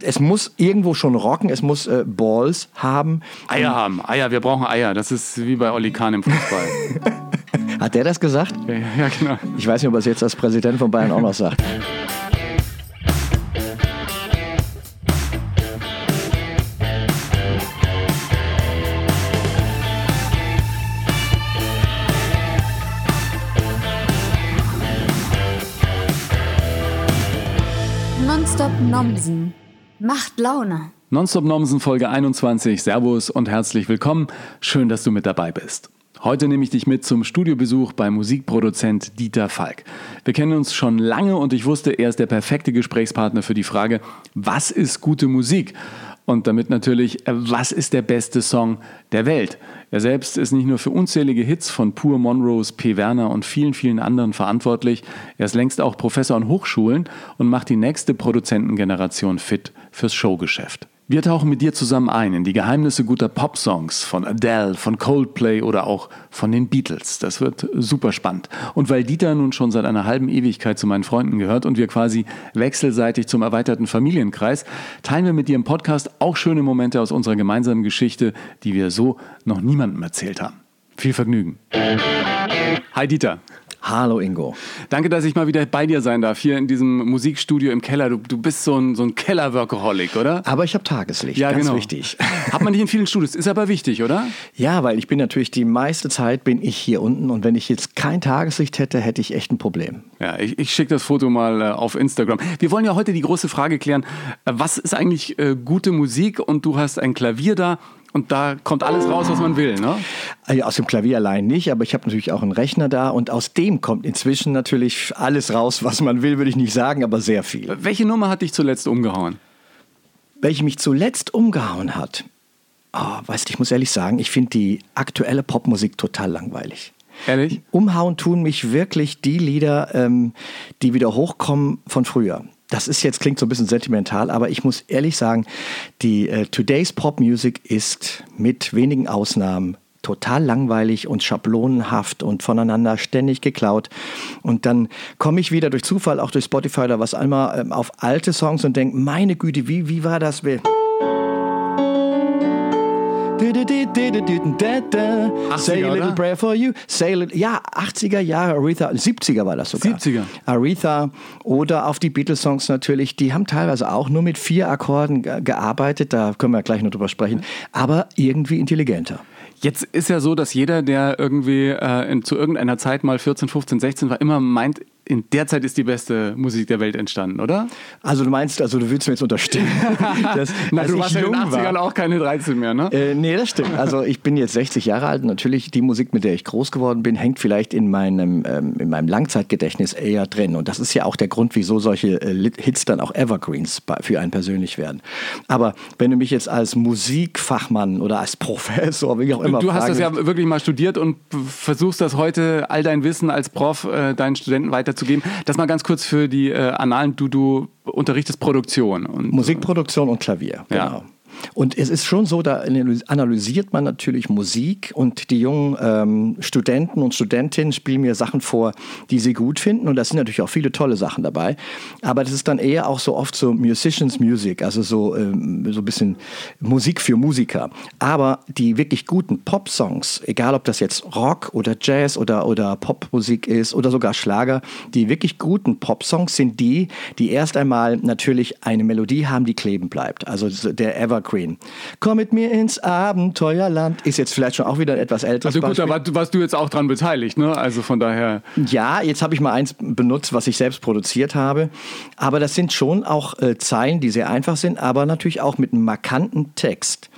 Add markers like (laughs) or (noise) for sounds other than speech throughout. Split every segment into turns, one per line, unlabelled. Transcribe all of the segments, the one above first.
Es muss irgendwo schon rocken, es muss äh, Balls haben.
Eier haben, Eier, wir brauchen Eier. Das ist wie bei Olli Kahn im Fußball. (laughs)
Hat der das gesagt?
ja, ja, genau.
Ich weiß nicht, ob er es jetzt als Präsident von Bayern auch noch sagt.
Nonstop Nomsen. Macht Laune.
Nonstop Nomsen Folge 21. Servus und herzlich willkommen. Schön, dass du mit dabei bist. Heute nehme ich dich mit zum Studiobesuch beim Musikproduzent Dieter Falk. Wir kennen uns schon lange und ich wusste, er ist der perfekte Gesprächspartner für die Frage, was ist gute Musik? Und damit natürlich, äh, was ist der beste Song der Welt? Er selbst ist nicht nur für unzählige Hits von Pur Monrose, P. Werner und vielen, vielen anderen verantwortlich. Er ist längst auch Professor an Hochschulen und macht die nächste Produzentengeneration fit fürs Showgeschäft. Wir tauchen mit dir zusammen ein in die Geheimnisse guter Popsongs von Adele, von Coldplay oder auch von den Beatles. Das wird super spannend. Und weil Dieter nun schon seit einer halben Ewigkeit zu meinen Freunden gehört und wir quasi wechselseitig zum erweiterten Familienkreis, teilen wir mit dir im Podcast auch schöne Momente aus unserer gemeinsamen Geschichte, die wir so noch niemandem erzählt haben. Viel Vergnügen. Hi Dieter.
Hallo Ingo.
Danke, dass ich mal wieder bei dir sein darf, hier in diesem Musikstudio im Keller. Du, du bist so ein, so ein Keller-Workaholic, oder?
Aber ich habe Tageslicht,
Ja,
ganz
genau.
wichtig. (laughs)
Hat man nicht in vielen Studios, ist aber wichtig, oder?
Ja, weil ich bin natürlich die meiste Zeit bin ich hier unten und wenn ich jetzt kein Tageslicht hätte, hätte ich echt ein Problem.
Ja, ich, ich schicke das Foto mal äh, auf Instagram. Wir wollen ja heute die große Frage klären, äh, was ist eigentlich äh, gute Musik? Und du hast ein Klavier da und da kommt alles raus, was man will, ne?
Also aus dem Klavier allein nicht, aber ich habe natürlich auch einen Rechner da und aus dem kommt inzwischen natürlich alles raus, was man will, würde ich nicht sagen, aber sehr viel.
Welche Nummer hat dich zuletzt umgehauen?
Welche mich zuletzt umgehauen hat, oh, weißt du, ich muss ehrlich sagen, ich finde die aktuelle Popmusik total langweilig.
Ehrlich?
Umhauen tun mich wirklich die Lieder, ähm, die wieder hochkommen von früher. Das ist jetzt klingt so ein bisschen sentimental, aber ich muss ehrlich sagen, die äh, Today's Pop Music ist mit wenigen Ausnahmen total langweilig und schablonenhaft und voneinander ständig geklaut. Und dann komme ich wieder durch Zufall, auch durch Spotify oder was einmal ähm, auf alte Songs und denke, meine Güte, wie, wie war das? Say a little prayer for you. Say little, ja, 80er Jahre, Aretha, 70er war das sogar.
70er.
Aretha oder auf die Beatles-Songs natürlich, die haben teilweise auch nur mit vier Akkorden ge- gearbeitet, da können wir gleich noch drüber sprechen, aber irgendwie intelligenter.
Jetzt ist ja so, dass jeder, der irgendwie äh, in, zu irgendeiner Zeit mal 14, 15, 16 war, immer meint, in der Zeit ist die beste Musik der Welt entstanden, oder?
Also du meinst, also du willst mir jetzt unterstellen, (laughs) dass
Na, du warst ja in den
jung
80ern
war,
auch keine 13 mehr, ne?
Äh, nee, das stimmt. Also ich bin jetzt 60 Jahre alt. Natürlich, die Musik, mit der ich groß geworden bin, hängt vielleicht in meinem, ähm, in meinem Langzeitgedächtnis eher drin. Und das ist ja auch der Grund, wieso solche äh, Hits dann auch Evergreens für einen persönlich werden. Aber wenn du mich jetzt als Musikfachmann oder als (laughs) Professor, wie auch immer
Du hast
fragen
das ja wirklich mal studiert und versuchst das heute, all dein Wissen als Prof äh, deinen Studenten weiterzugeben. Das mal ganz kurz für die äh, Annalen, du, du unterrichtest Produktion. Und,
Musikproduktion und Klavier,
Ja.
Und es ist schon so, da analysiert man natürlich Musik und die jungen ähm, Studenten und Studentinnen spielen mir Sachen vor, die sie gut finden. Und da sind natürlich auch viele tolle Sachen dabei. Aber das ist dann eher auch so oft so Musicians Music, also so, ähm, so ein bisschen Musik für Musiker. Aber die wirklich guten Pop-Songs, egal ob das jetzt Rock oder Jazz oder, oder Popmusik ist oder sogar Schlager, die wirklich guten Pop-Songs sind die, die erst einmal natürlich eine Melodie haben, die kleben bleibt. Also so der Evergreen. Komm mit mir ins Abenteuerland ist jetzt vielleicht schon auch wieder ein etwas älteres
Also gut, da
Beispiel.
war- warst du jetzt auch dran beteiligt, ne? Also von daher.
Ja, jetzt habe ich mal eins benutzt, was ich selbst produziert habe. Aber das sind schon auch äh, Zeilen, die sehr einfach sind, aber natürlich auch mit einem markanten Text.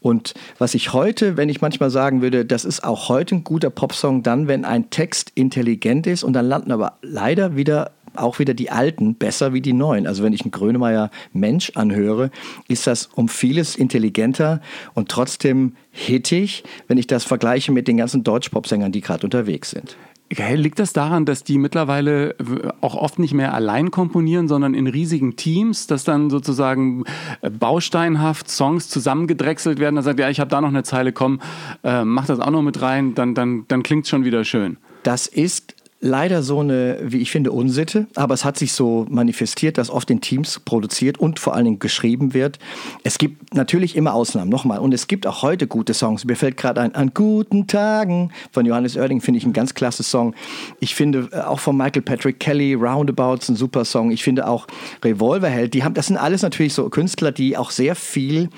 Und was ich heute, wenn ich manchmal sagen würde, das ist auch heute ein guter Popsong, dann, wenn ein Text intelligent ist und dann landen aber leider wieder auch wieder die alten besser wie die neuen. Also wenn ich einen Grönemeyer Mensch anhöre, ist das um vieles intelligenter und trotzdem hittig, wenn ich das vergleiche mit den ganzen Deutsch-Popsängern, die gerade unterwegs sind.
Hey, liegt das daran, dass die mittlerweile auch oft nicht mehr allein komponieren, sondern in riesigen Teams, dass dann sozusagen äh, bausteinhaft Songs zusammengedrechselt werden? Da sagt, ja, ich habe da noch eine Zeile, komm, äh, mach das auch noch mit rein, dann, dann, dann klingt es schon wieder schön.
Das ist leider so eine, wie ich finde, Unsitte, aber es hat sich so manifestiert, dass oft in Teams produziert und vor allen Dingen geschrieben wird. Es gibt natürlich immer Ausnahmen, nochmal, und es gibt auch heute gute Songs. Mir fällt gerade ein, an guten Tagen von Johannes Oerding, finde ich ein ganz klasse Song. Ich finde äh, auch von Michael Patrick Kelly, Roundabouts, ein super Song. Ich finde auch Revolverheld, die haben, das sind alles natürlich so Künstler, die auch sehr viel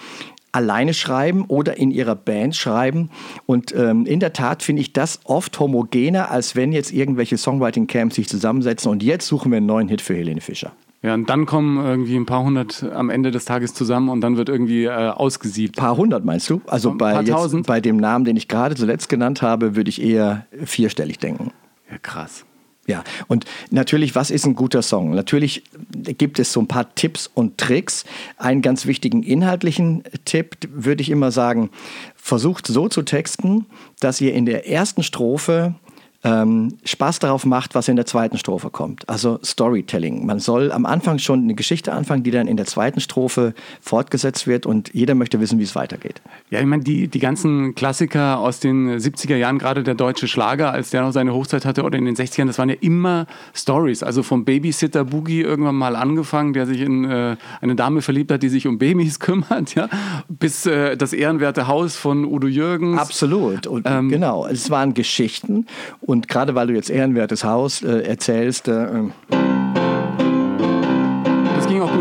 alleine schreiben oder in ihrer Band schreiben. Und ähm, in der Tat finde ich das oft homogener, als wenn jetzt irgendwelche Songwriting-Camps sich zusammensetzen und jetzt suchen wir einen neuen Hit für Helene Fischer.
Ja, und dann kommen irgendwie ein paar hundert am Ende des Tages zusammen und dann wird irgendwie äh, ausgesiebt.
Ein paar hundert meinst du? Also bei, jetzt, bei dem Namen, den ich gerade zuletzt genannt habe, würde ich eher vierstellig denken.
Ja, krass.
Ja, und natürlich, was ist ein guter Song? Natürlich gibt es so ein paar Tipps und Tricks. Einen ganz wichtigen inhaltlichen Tipp würde ich immer sagen, versucht so zu texten, dass ihr in der ersten Strophe ähm, Spaß darauf macht, was in der zweiten Strophe kommt. Also Storytelling. Man soll am Anfang schon eine Geschichte anfangen, die dann in der zweiten Strophe fortgesetzt wird und jeder möchte wissen, wie es weitergeht.
Ja, ich meine, die, die ganzen Klassiker aus den 70er Jahren, gerade der deutsche Schlager, als der noch seine Hochzeit hatte oder in den 60ern, das waren ja immer Stories. Also vom Babysitter Boogie irgendwann mal angefangen, der sich in äh, eine Dame verliebt hat, die sich um Babys (laughs) kümmert, ja, bis äh, das ehrenwerte Haus von Udo Jürgens.
Absolut. Und, ähm, genau. Es waren Geschichten und gerade weil du jetzt ehrenwertes Haus äh, erzählst, äh,
gut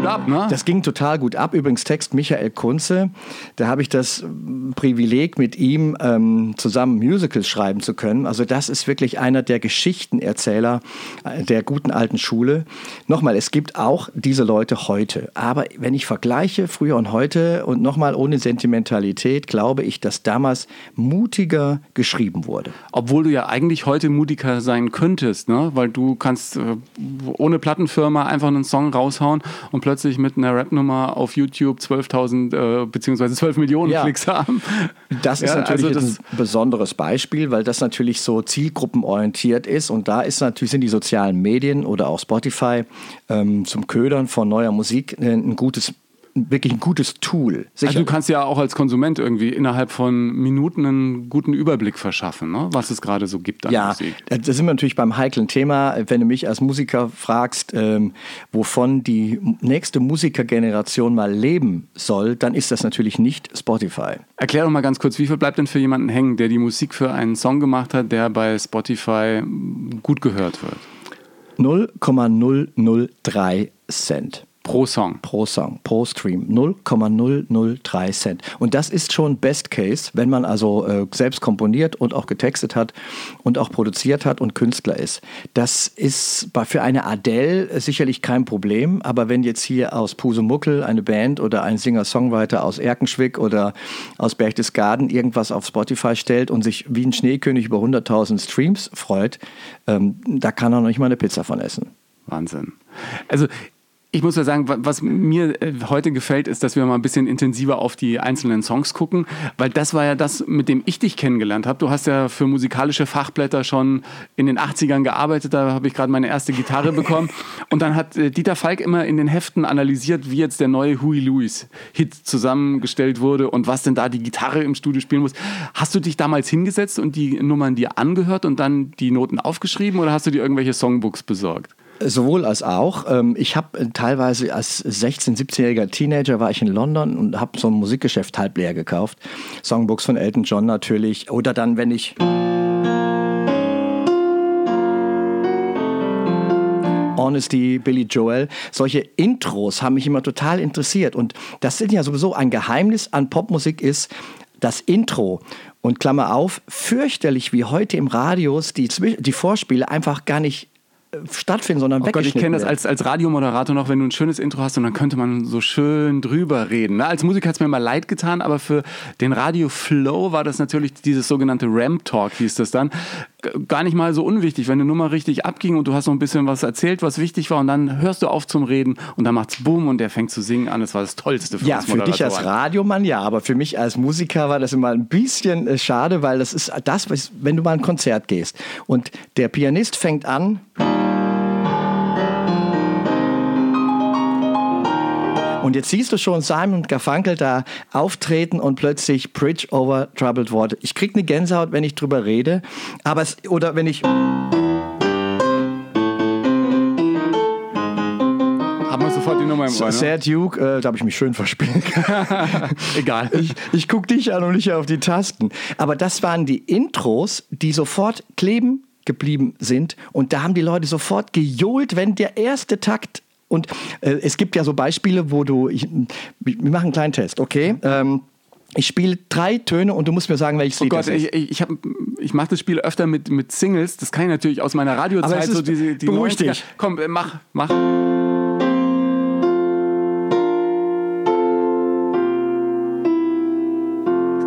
ab, ne?
Das ging total gut ab. Übrigens Text Michael Kunze. Da habe ich das Privileg, mit ihm ähm, zusammen Musicals schreiben zu können. Also das ist wirklich einer der Geschichtenerzähler äh, der guten alten Schule. Nochmal, es gibt auch diese Leute heute. Aber wenn ich vergleiche früher und heute und nochmal ohne Sentimentalität, glaube ich, dass damals mutiger geschrieben wurde.
Obwohl du ja eigentlich heute mutiger sein könntest, ne? Weil du kannst äh, ohne Plattenfirma einfach einen Song raushauen und plötzlich mit einer Rap-Nummer auf YouTube 12.000 äh, bzw. 12 Millionen ja. Klicks haben.
Das ist ja, natürlich also das ein besonderes Beispiel, weil das natürlich so zielgruppenorientiert ist und da ist natürlich sind die sozialen Medien oder auch Spotify ähm, zum Ködern von neuer Musik ein gutes wirklich ein gutes Tool.
Sicher. Also du kannst ja auch als Konsument irgendwie innerhalb von Minuten einen guten Überblick verschaffen, ne? was es gerade so gibt
an ja, Musik. Ja, da sind wir natürlich beim heiklen Thema. Wenn du mich als Musiker fragst, ähm, wovon die nächste Musikergeneration mal leben soll, dann ist das natürlich nicht Spotify.
Erklär doch mal ganz kurz, wie viel bleibt denn für jemanden hängen, der die Musik für einen Song gemacht hat, der bei Spotify gut gehört wird?
0,003 Cent.
Pro Song.
Pro Song, pro Stream. 0,003 Cent. Und das ist schon Best Case, wenn man also äh, selbst komponiert und auch getextet hat und auch produziert hat und Künstler ist. Das ist für eine Adele sicherlich kein Problem, aber wenn jetzt hier aus Pusemuckel eine Band oder ein Singer-Songwriter aus Erkenschwick oder aus Berchtesgaden irgendwas auf Spotify stellt und sich wie ein Schneekönig über 100.000 Streams freut, ähm, da kann er noch nicht mal eine Pizza von essen.
Wahnsinn. Also ich muss ja sagen, was mir äh, heute gefällt, ist, dass wir mal ein bisschen intensiver auf die einzelnen Songs gucken, weil das war ja das, mit dem ich dich kennengelernt habe. Du hast ja für musikalische Fachblätter schon in den 80ern gearbeitet, da habe ich gerade meine erste Gitarre bekommen. (laughs) Und dann hat äh, Dieter Falk immer in den Heften analysiert, wie jetzt der neue Huey Lewis Hit zusammengestellt wurde und was denn da die Gitarre im Studio spielen muss. Hast du dich damals hingesetzt und die Nummern dir angehört und dann die Noten aufgeschrieben oder hast du dir irgendwelche Songbooks besorgt?
Sowohl als auch. Ähm, ich habe äh, teilweise als 16-, 17-jähriger Teenager war ich in London und habe so ein Musikgeschäft halb leer gekauft. Songbooks von Elton John natürlich. Oder dann, wenn ich... Honesty, Billy Joel. Solche Intros haben mich immer total interessiert. Und das sind ja sowieso ein Geheimnis an Popmusik ist, das Intro. Und Klammer auf, fürchterlich wie heute im Radios die, die Vorspiele einfach gar nicht stattfinden, sondern
oh Gott, ich kenne das als, als Radiomoderator noch, wenn du ein schönes Intro hast und dann könnte man so schön drüber reden. Ne? Als Musiker hat es mir immer leid getan, aber für den Radio-Flow war das natürlich dieses sogenannte Ramp-Talk, hieß das dann, gar nicht mal so unwichtig. Wenn eine Nummer richtig abging und du hast noch ein bisschen was erzählt, was wichtig war und dann hörst du auf zum Reden und dann macht's Boom und der fängt zu singen an. Das war das Tollste
für ja, uns Ja, für dich als Radiomann ja, aber für mich als Musiker war das immer ein bisschen äh, schade, weil das ist das, wenn du mal ein Konzert gehst und der Pianist fängt an Und jetzt siehst du schon Simon und Garfunkel da auftreten und plötzlich Bridge over Troubled Water. Ich krieg eine Gänsehaut, wenn ich drüber rede, aber es, oder wenn ich
sofort die Nummer im Ohr. Ne?
Sad Duke, äh, da habe ich mich schön verspielt. (laughs)
Egal.
Ich, ich gucke dich an und nicht auf die Tasten. Aber das waren die Intros, die sofort kleben geblieben sind. Und da haben die Leute sofort gejohlt, wenn der erste Takt und äh, es gibt ja so Beispiele, wo du, ich, wir machen einen kleinen Test, okay? Ähm, ich spiele drei Töne und du musst mir sagen, welches
Oh
Lied
Gott,
das ist.
ich, ich, hab, ich mache das Spiel öfter mit, mit Singles. Das kann ich natürlich aus meiner Radiozeit. So diese, die
beruhig
90er.
dich.
Komm, äh, mach, mach.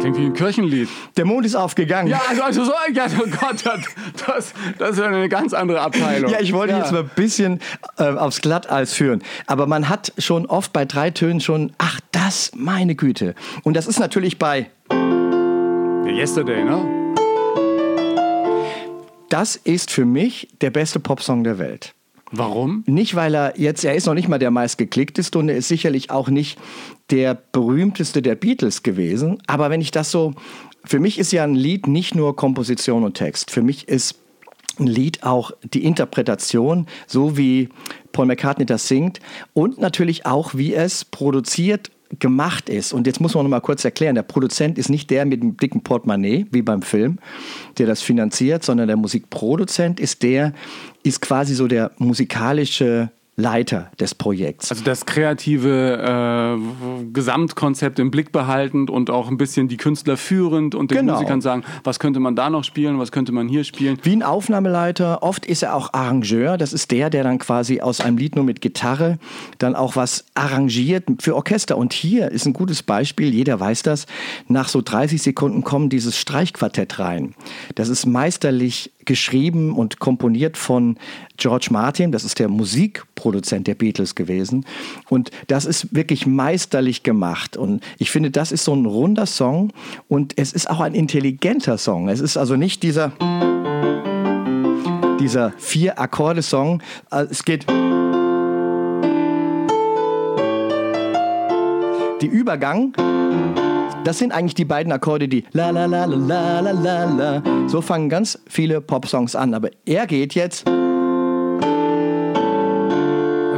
Klingt wie ein Kirchenlied.
Der Mond ist aufgegangen.
Ja, also, also so, ja, oh Gott, das, das, das ist eine ganz andere Abteilung.
Ja, ich wollte
Ja.
jetzt mal ein bisschen äh, aufs Glatteis führen. Aber man hat schon oft bei drei Tönen schon, ach, das, meine Güte. Und das ist natürlich bei,
Yesterday, ne?
das ist für mich der beste Popsong der Welt.
Warum?
Nicht, weil er jetzt, er ist noch nicht mal der meistgeklickteste und er ist sicherlich auch nicht der berühmteste der Beatles gewesen. Aber wenn ich das so, für mich ist ja ein Lied nicht nur Komposition und Text. Für mich ist ein Lied auch die Interpretation, so wie Paul McCartney das singt und natürlich auch, wie es produziert gemacht ist. Und jetzt muss man noch mal kurz erklären, der Produzent ist nicht der mit dem dicken Portemonnaie, wie beim Film, der das finanziert, sondern der Musikproduzent ist der, ist quasi so der musikalische Leiter des Projekts.
Also das kreative äh, Gesamtkonzept im Blick behaltend und auch ein bisschen die Künstler führend und den
Genau.
Musikern sagen, was könnte man da noch spielen, was könnte man hier spielen.
Wie ein Aufnahmeleiter, oft ist er auch Arrangeur. Das ist der, der dann quasi aus einem Lied nur mit Gitarre dann auch was arrangiert für Orchester. Und hier ist ein gutes Beispiel, jeder weiß das. Nach so 30 Sekunden kommt dieses Streichquartett rein. Das ist meisterlich geschrieben und komponiert von George Martin. Das ist der Musikproduzent der Beatles gewesen. Und das ist wirklich meisterlich gemacht. Und ich finde, das ist so ein runder Song und es ist auch ein intelligenter Song. Es ist also nicht dieser dieser vier Akkorde Song. Äh, Es geht die Übergang. Das sind eigentlich die beiden Akkorde, die la la la la la la la. So fangen ganz viele Popsongs an, aber er geht jetzt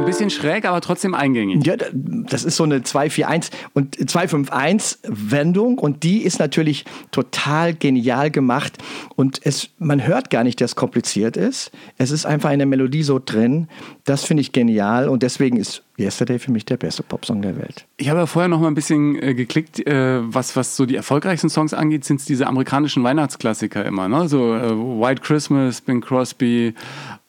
ein bisschen schräg, aber trotzdem eingängig.
Ja, das ist so eine 241 und 251 Wendung und die ist natürlich total genial gemacht und es man hört gar nicht, dass es kompliziert ist. Es ist einfach in der Melodie so drin. Das finde ich genial und deswegen ist Yesterday für mich der beste Popsong der Welt.
Ich habe ja vorher noch mal ein bisschen äh, geklickt, äh, was, was so die erfolgreichsten Songs angeht, sind es diese amerikanischen Weihnachtsklassiker immer. Ne? So äh, White Christmas, Bing Crosby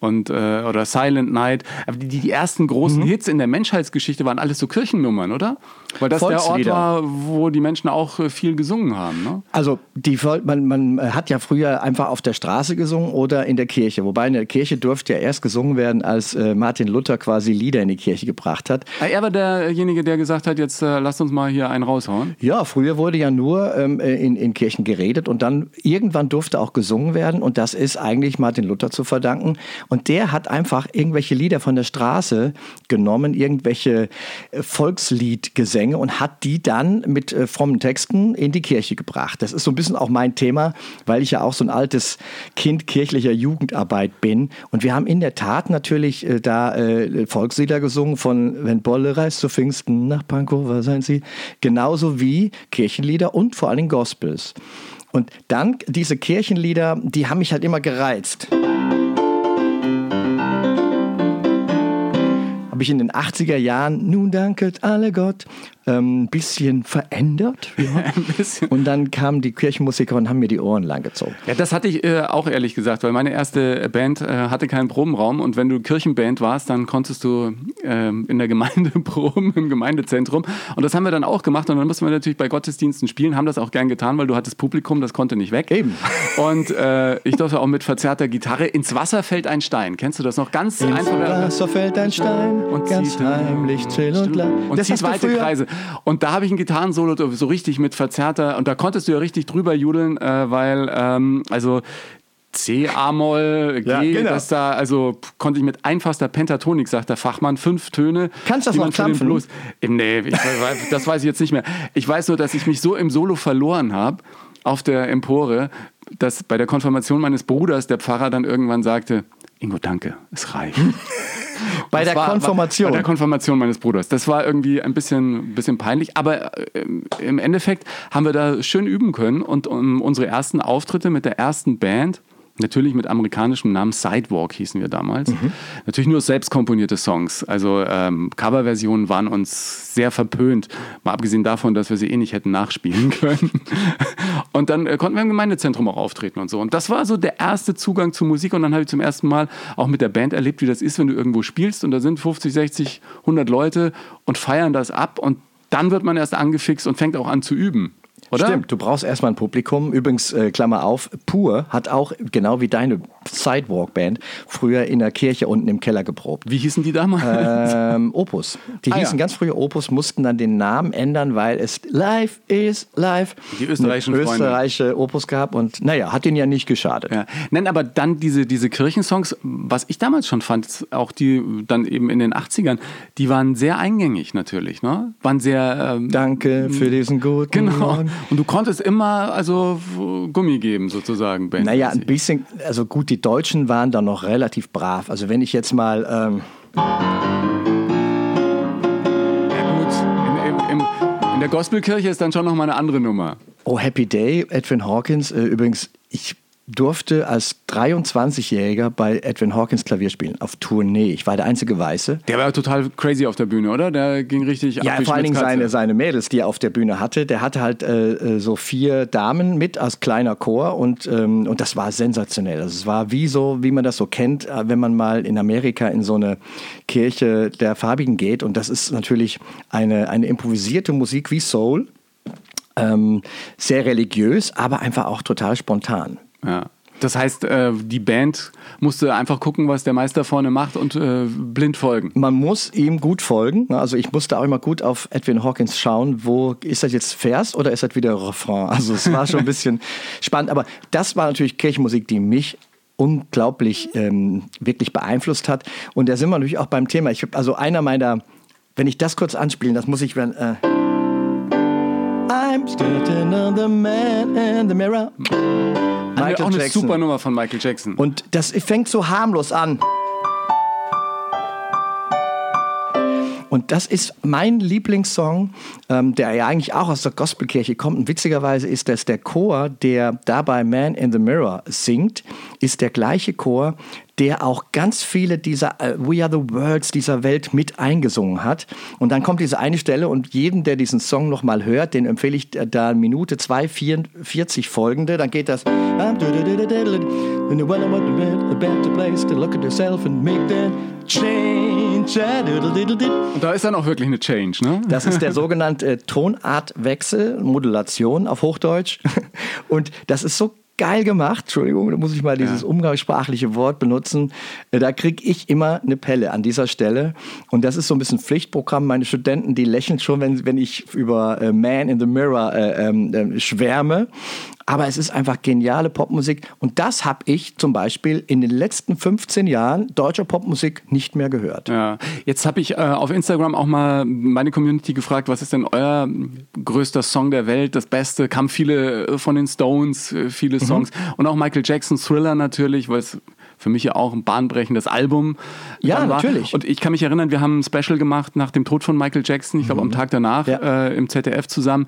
und, äh, oder Silent Night. Aber die, die ersten großen
Mhm.
Hits in der Menschheitsgeschichte waren alles so Kirchennummern, oder? Weil das der Ort war, wo die Menschen auch äh, viel gesungen haben. Ne?
Also die, man, man hat ja früher einfach auf der Straße gesungen oder in der Kirche. Wobei in der Kirche durfte ja erst gesungen werden, als äh, Martin Luther quasi Lieder in die Kirche gebracht hat.
Ah, Er war derjenige, der gesagt hat, jetzt äh, lasst uns mal hier einen raushauen.
Ja, früher wurde ja nur ähm, in, in Kirchen geredet und dann irgendwann durfte auch gesungen werden und das ist eigentlich Martin Luther zu verdanken. Und der hat einfach irgendwelche Lieder von der Straße genommen, irgendwelche äh, Volksliedgesänge und hat die dann mit äh, frommen Texten in die Kirche gebracht. Das ist so ein bisschen auch mein Thema, weil ich ja auch so ein altes Kind kirchlicher Jugendarbeit bin. Und wir haben in der Tat natürlich äh, da Volkslieder gesungen von Wenn Bolle reist zu Pfingsten nach Pankow, seien Sie, genauso wie Kirchenlieder und vor allen Dingen Gospels. Und dann diese Kirchenlieder, die haben mich halt immer gereizt. Ich in den 80er Jahren, nun danket alle Gott, ähm, ein bisschen verändert. (laughs) Ja.
Bisschen.
Und dann kamen die Kirchenmusiker und haben mir die Ohren langgezogen.
Ja, das hatte ich äh, auch ehrlich gesagt, weil meine erste Band äh, hatte keinen Probenraum und wenn du Kirchenband warst, dann konntest du ähm, in der Gemeinde (laughs) proben, im Gemeindezentrum. Und das haben wir dann auch gemacht und dann mussten wir natürlich bei Gottesdiensten spielen, haben das auch gern getan, weil du hattest Publikum, das konnte nicht weg.
Eben.
Und äh, ich durfte auch mit verzerrter Gitarre ins Wasser fällt ein Stein. Kennst du das noch? Ganz einfach.
Wasser fällt ein Stein
Und
ganz heimlich still und lang.
und
Das
zieht weite
früher-
Kreise. Und da habe ich ein Gitarrensolo so richtig mit verzerrter, und da konntest du ja richtig drüber judeln, äh, weil, ähm, also C, A-Moll, G,
Ja, genau.
das da, also konnte ich mit einfachster Pentatonik, sagt der Fachmann, fünf Töne.
Kannst du das noch klampfen?
Blues, nee, ich, das weiß ich jetzt nicht mehr. Ich weiß nur, dass ich mich so im Solo verloren habe auf der Empore, dass bei der Konfirmation meines Bruders der Pfarrer dann irgendwann sagte, Ingo, danke, es reicht. (laughs)
Bei
Das
der
war-
Konfirmation.
War, bei der Konfirmation meines Bruders. Das war irgendwie ein bisschen, bisschen peinlich, aber äh, im Endeffekt haben wir da schön üben können und um, unsere ersten Auftritte mit der ersten Band, natürlich mit amerikanischem Namen Sidewalk hießen wir damals,
Mhm.
natürlich nur selbst komponierte Songs. Also ähm, Coverversionen waren uns sehr verpönt, mal abgesehen davon, dass wir sie eh nicht hätten nachspielen (laughs) können. Und dann äh, konnten wir im Gemeindezentrum auch auftreten und so. Und das war so der erste Zugang zu Musik. Und dann habe ich zum ersten Mal auch mit der Band erlebt, wie das ist, wenn du irgendwo spielst und da sind 50, 60, 100 Leute und feiern das ab. Und dann wird man erst angefixt und fängt auch an zu üben. Oder?
Stimmt, du brauchst erstmal ein Publikum. Übrigens, äh, Klammer auf, Pur hat auch, genau wie deine Sidewalk-Band, früher in der Kirche unten im Keller geprobt.
Wie hießen die damals?
Ähm, Opus. Die
Ah,
hießen
ja.
ganz früher Opus, mussten dann den Namen ändern, weil es Live is Live.
Die österreichischen
österreichische Opus gab und naja, hat den ja nicht geschadet.
Ja. Nein, aber dann diese, diese Kirchensongs, was ich damals schon fand, auch die dann eben in den 80ern, die waren sehr eingängig natürlich, ne? Waren sehr. Ähm,
Danke für diesen guten
Genau.
Morgen.
Und du konntest immer also Gummi geben, sozusagen, Ben.
Naja, ein bisschen, also gut, die Deutschen waren da noch relativ brav. Also wenn ich jetzt mal, ähm,
Ja, gut. In, im, in der Gospelkirche ist dann schon nochmal eine andere Nummer.
oh Happy Day, Edwin Hawkins, äh, übrigens, ich durfte als 23-Jähriger bei Edwin Hawkins Klavier spielen, auf Tournee. Ich war der einzige Weiße.
Der war total crazy auf der Bühne, oder? Der ging richtig ab
Ja, vor allen Dingen seine, seine Mädels, die er auf der Bühne hatte. Der hatte halt äh, äh, so vier Damen mit als kleiner Chor und, ähm, und das war sensationell. Also es war wie so, wie man das so kennt, äh, wenn man mal in Amerika in so eine Kirche der Farbigen geht. Und das ist natürlich eine, eine improvisierte Musik wie Soul. Ähm, sehr religiös, aber einfach auch total spontan.
Ja. Das heißt, äh, die Band musste einfach gucken, was der Meister vorne macht und äh, blind folgen.
Man muss ihm gut folgen. Also ich musste auch immer gut auf Edwin Hawkins schauen, wo ist das jetzt Vers oder ist das wieder Refrain? (laughs) Also es war schon ein bisschen spannend. Aber das war natürlich Kirchenmusik, die mich unglaublich ähm, wirklich beeinflusst hat. Und da sind wir natürlich auch beim Thema. Ich hab, also einer meiner, wenn ich das kurz anspielen, das muss ich werden. Äh, I'm still another man in the mirror.
Michael auch eine super Nummer von Michael Jackson.
Und das fängt so harmlos an. Und das ist mein Lieblingssong, ähm, der ja eigentlich auch aus der Gospelkirche kommt. Und witzigerweise ist das der Chor, der dabei Man in the Mirror singt, ist der gleiche Chor, der auch ganz viele dieser äh, We Are the Words dieser Welt mit eingesungen hat. Und dann kommt diese eine Stelle und jeden, der diesen Song nochmal hört, den empfehle ich äh, da Minute 2,44 folgende. Dann geht das.
Und da ist dann auch wirklich eine Change, ne?
Das ist der (laughs) sogenannte Tonartwechsel, Modulation auf Hochdeutsch. Und das ist so geil gemacht. Entschuldigung, da muss ich mal dieses umgangssprachliche Wort benutzen. Äh, Da kriege ich immer eine Pelle an dieser Stelle. Und das ist so ein bisschen Pflichtprogramm. Meine Studenten, die lächeln schon, wenn, wenn ich über äh, Man in the Mirror äh, ähm, äh, schwärme. Aber es ist einfach geniale Popmusik. Und das habe ich zum Beispiel in den letzten 15 Jahren deutscher Popmusik nicht mehr gehört.
Ja, jetzt habe ich äh, auf Instagram auch mal meine Community gefragt, was ist denn euer größter Song der Welt, das Beste? Kamen viele äh, von den Stones, äh, viele
Mhm.
Songs und auch Michael Jackson Thriller natürlich, weil es für mich ja auch ein bahnbrechendes Album
Ja, natürlich.
Und ich kann mich erinnern, wir haben ein Special gemacht nach dem Tod von Michael Jackson, ich glaube am Tag danach
Mhm. Ja.
äh, im ZDF zusammen.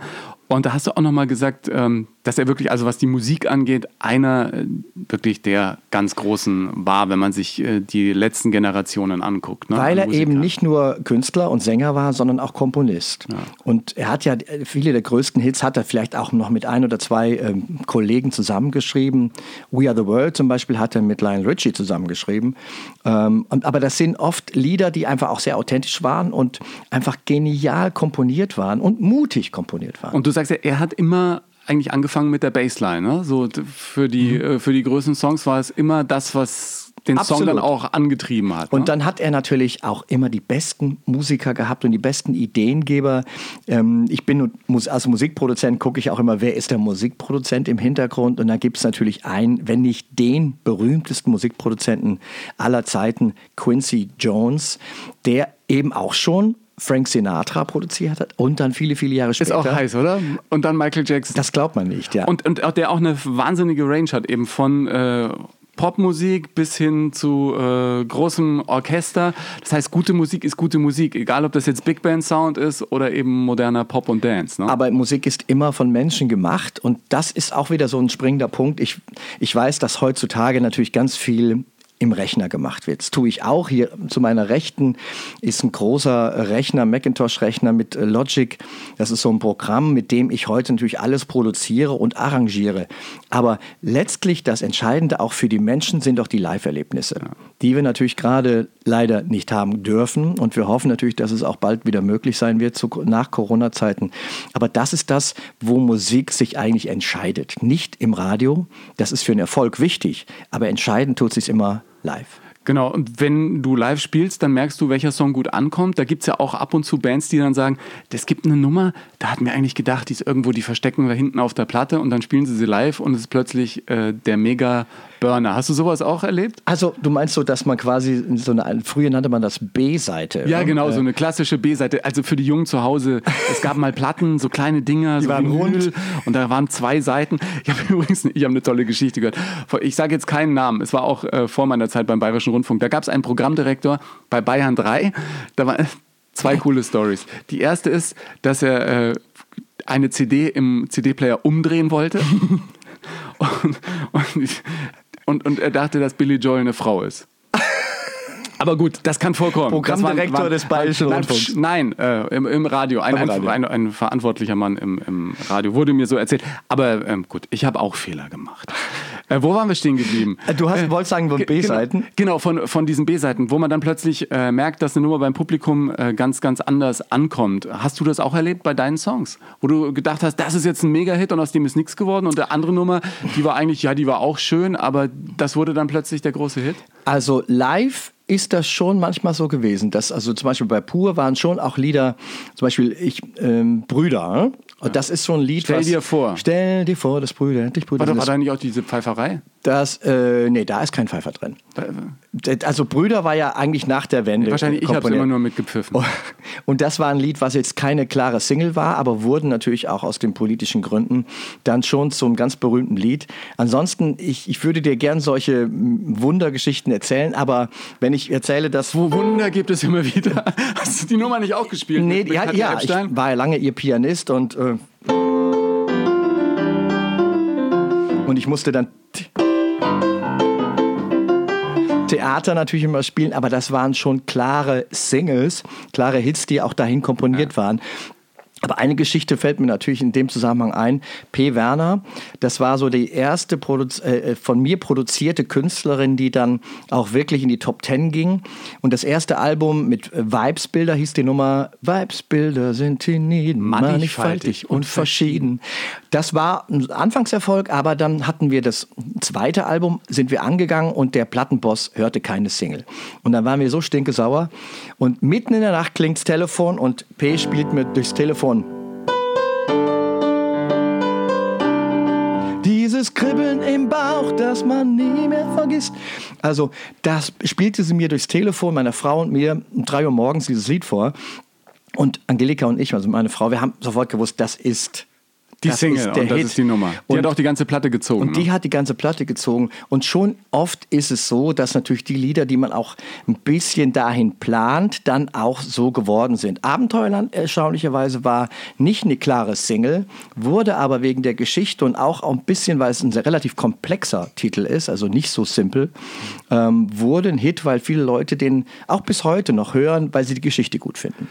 Und da hast du auch nochmal gesagt, ähm, dass er wirklich, also was die Musik angeht, einer äh, wirklich der ganz großen war, wenn man sich äh, die letzten Generationen anguckt. Ne,
Weil er eben nicht nur Künstler und Sänger war, sondern auch Komponist. Und er hat ja viele der größten Hits hat er vielleicht auch noch mit ein oder zwei ähm, Kollegen zusammengeschrieben. We Are the World zum Beispiel hat er mit Lionel Richie zusammengeschrieben. Ähm, und, aber das sind oft Lieder, die einfach auch sehr authentisch waren und einfach genial komponiert waren und mutig komponiert waren.
Und du sagst ja, er hat immer eigentlich angefangen mit der Bassline. Ne? So für die,
Mhm.
äh, für die größten Songs war es immer das, was den Song
Absolut.
dann auch angetrieben hat. Ne?
Und dann hat er natürlich auch immer die besten Musiker gehabt und die besten Ideengeber. Ähm, ich bin als Musikproduzent gucke ich auch immer, wer ist der Musikproduzent im Hintergrund. Und da gibt es natürlich einen, wenn nicht den berühmtesten Musikproduzenten aller Zeiten, Quincy Jones, der eben auch schon Frank Sinatra produziert hat und dann viele, viele Jahre
ist
später.
auch heiß, oder? Und dann Michael Jackson.
Das glaubt man nicht, ja.
Und, und der auch eine wahnsinnige Range hat, eben von äh, Popmusik bis hin zu äh, großem Orchester. Das heißt, gute Musik ist gute Musik, egal ob das jetzt Big Band Sound ist oder eben moderner Pop und Dance. Ne?
Aber Musik ist immer von Menschen gemacht und das ist auch wieder so ein springender Punkt. Ich, ich weiß, dass heutzutage natürlich ganz viel im Rechner gemacht wird. Das tue ich auch. Hier zu meiner Rechten ist ein großer Rechner, Macintosh-Rechner mit äh, Logic. Das ist so ein Programm, mit dem ich heute natürlich alles produziere und arrangiere. Aber letztlich das Entscheidende auch für die Menschen sind doch die Live-Erlebnisse, die wir natürlich gerade leider nicht haben dürfen. Und wir hoffen natürlich, dass es auch bald wieder möglich sein wird zu, nach Corona-Zeiten. Aber das ist das, wo Musik sich eigentlich entscheidet. Nicht im Radio. Das ist für einen Erfolg wichtig. Aber entscheidend tut sich immer live.
Genau, und wenn du live spielst, dann merkst du, welcher Song gut ankommt. Da gibt es ja auch ab und zu Bands, die dann sagen, es gibt eine Nummer, da hat mir eigentlich gedacht, die ist irgendwo, die verstecken wir hinten auf der Platte und dann spielen sie sie live und es ist plötzlich äh, der mega Burner. Hast du sowas auch erlebt?
Also du meinst so, dass man quasi so eine, früher nannte man das B-Seite.
Ja, genau, so eine klassische B-Seite. Also für die Jungen zu Hause, es gab mal Platten, so kleine Dinger,
die
so
waren rund
und da waren zwei Seiten. Ich habe (laughs) übrigens, ich habe eine tolle Geschichte gehört. Ich sage jetzt keinen Namen. Es war auch äh, vor meiner Zeit beim Bayerischen Rundfunk. Da gab es einen Programmdirektor bei Bayern 3. Da waren zwei coole Stories. Die erste ist, dass er äh, eine CD im CD-Player umdrehen wollte. und, (laughs) und und, und er dachte, dass Billy Joel eine Frau ist. Aber gut, das kann vorkommen.
Programmdirektor
war,
des Bayerischen Rundfunks.
Nein, äh, im, im, Radio. Ein, ein, ein, ein, verantwortlicher Mann im, im, Radio wurde mir so erzählt. Aber ähm, gut, ich habe auch Fehler gemacht. (laughs) Äh, wo waren wir stehen geblieben?
Äh, du hast, äh, wolltest sagen von B-Seiten?
Genau, genau, von, von diesen B-Seiten, wo man dann plötzlich äh, merkt, dass eine Nummer beim Publikum äh, ganz, ganz anders ankommt. Hast du das auch erlebt bei deinen Songs? Wo du gedacht hast, das ist jetzt ein Mega-Hit und aus dem ist nichts geworden und der andere Nummer, die war eigentlich, ja, die war auch schön, aber das wurde dann plötzlich der große Hit?
Also live ist das schon manchmal so gewesen, dass also zum Beispiel bei Pur waren schon auch Lieder, zum Beispiel ich ähm, Brüder. Und das ist so ein Lied.
Stell
was,
dir vor.
Stell dir vor, das Brüder, dich Brüder.
War, doch, war da nicht auch diese Pfeiferei?
Das, äh, nee, da ist kein Pfeifer drin. Also Brüder war ja eigentlich nach der Wende.
Wahrscheinlich, ich habe immer nur mitgepfiffen.
Und das war ein Lied, was jetzt keine klare Single war, aber wurden natürlich auch aus den politischen Gründen dann schon zum ganz berühmten Lied. Ansonsten, ich, ich würde dir gern solche Wundergeschichten erzählen, aber wenn ich erzähle, dass...
Wo Wunder gibt es immer wieder. Hast du die Nummer nicht auch gespielt?
Nee, mit, mit ja, ja ich war ja lange ihr Pianist und... und ich musste dann Theater natürlich immer spielen, aber das waren schon klare Singles, klare Hits, die auch dahin komponiert ja. waren. Aber eine Geschichte fällt mir natürlich in dem Zusammenhang ein. P. Werner, das war so die erste Produ äh, von mir produzierte Künstlerin, die dann auch wirklich in die Top Ten ging. Und das erste Album mit Vibesbilder hieß die Nummer Vibesbilder sind hienieden, mannigfaltig und verschieden. Das war ein Anfangserfolg, aber dann hatten wir das zweite Album, sind wir angegangen und der Plattenboss hörte keine Single. Und dann waren wir so stinkesauer. Und mitten in der Nacht klingt das Telefon und P spielt mir durchs Telefon dieses Kribbeln im Bauch, das man nie mehr vergisst. Also, das spielte sie mir durchs Telefon, meiner Frau und mir, um drei Uhr morgens dieses Lied vor. Und Angelika und ich, also meine Frau, wir haben sofort gewusst, das ist
die das Single, und das Hit. ist die Nummer. Die und, hat auch die ganze Platte gezogen.
Und die ne? hat die ganze Platte gezogen. Und schon oft ist es so, dass natürlich die Lieder, die man auch ein bisschen dahin plant, dann auch so geworden sind. Abenteuerland erstaunlicherweise war nicht eine klare Single, wurde aber wegen der Geschichte und auch ein bisschen, weil es ein relativ komplexer Titel ist, also nicht so simpel, ähm, wurde ein Hit, weil viele Leute den auch bis heute noch hören, weil sie die Geschichte gut finden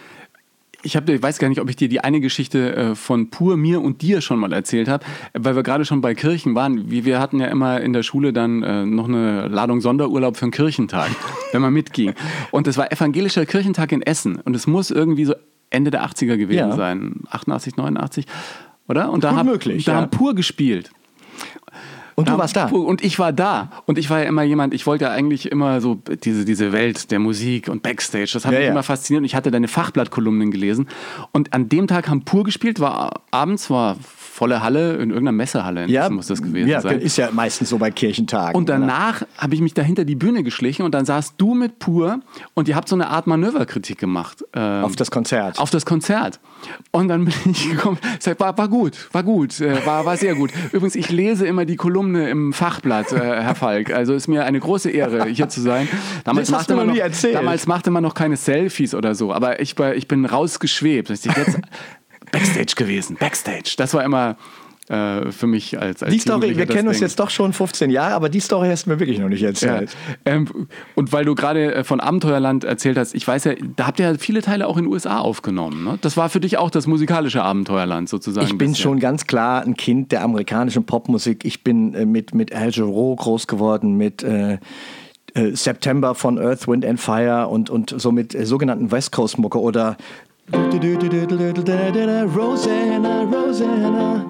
ich, hab, ich weiß gar nicht, ob ich dir die eine Geschichte äh, von Pur, mir und dir schon mal erzählt habe, weil wir gerade schon bei Kirchen waren. Wir hatten ja immer in der Schule dann äh, noch eine Ladung Sonderurlaub für einen Kirchentag, (laughs) wenn man mitging. Und das war evangelischer Kirchentag in Essen. Und es muss irgendwie so Ende der 80er gewesen ja. sein, 88, 89, oder? Und da,
hab, möglich,
da ja. haben Pur gespielt.
Und du warst da.
Und ich war da. Und ich war ja immer jemand, ich wollte ja eigentlich immer so diese, diese Welt der Musik und Backstage. Das hat ja, mich ja. immer fasziniert. Und ich hatte deine Fachblattkolumnen gelesen. Und an dem Tag haben Pur gespielt, war abends, war volle Halle, in irgendeiner Messehalle in
Ja,
muss das gewesen
ja,
sein.
ist ja meistens so bei Kirchentagen.
Und danach habe ich mich da hinter die Bühne geschlichen und dann saßt du mit Pur und ihr habt so eine Art Manöverkritik gemacht. ähm,
auf das Konzert.
auf das Konzert. Und dann bin (laughs) ich gekommen, sag, war, war gut, war gut, äh, war, war sehr gut. Übrigens, ich lese immer die Kolumne im Fachblatt, äh, Herr Falk. Also ist mir eine große Ehre, hier zu sein. Damals,
Das hast
machte
du
man
noch nie erzählt.
damals machte man noch keine Selfies oder so, aber ich, ich bin rausgeschwebt. Jetzt Backstage gewesen, Backstage. Das war immer äh, für mich als, als
die Story, wir kennen uns jetzt doch schon 15 Jahre, aber die Story hast du mir wirklich noch nicht
Ja.
erzählt.
Ähm, und weil du gerade äh, von Abenteuerland erzählt hast, ich weiß ja, da habt ihr ja viele Teile auch in den USA aufgenommen. Ne? Das war für dich auch das musikalische Abenteuerland sozusagen.
Ich bin
bisher.
schon ganz klar ein Kind der amerikanischen Popmusik. Ich bin äh, mit, mit Al Jarreau groß geworden, mit äh, äh, September von Earth, Wind and Fire und, und so mit äh, sogenannten West Coast Mucke oder Rosanna, Rosanna.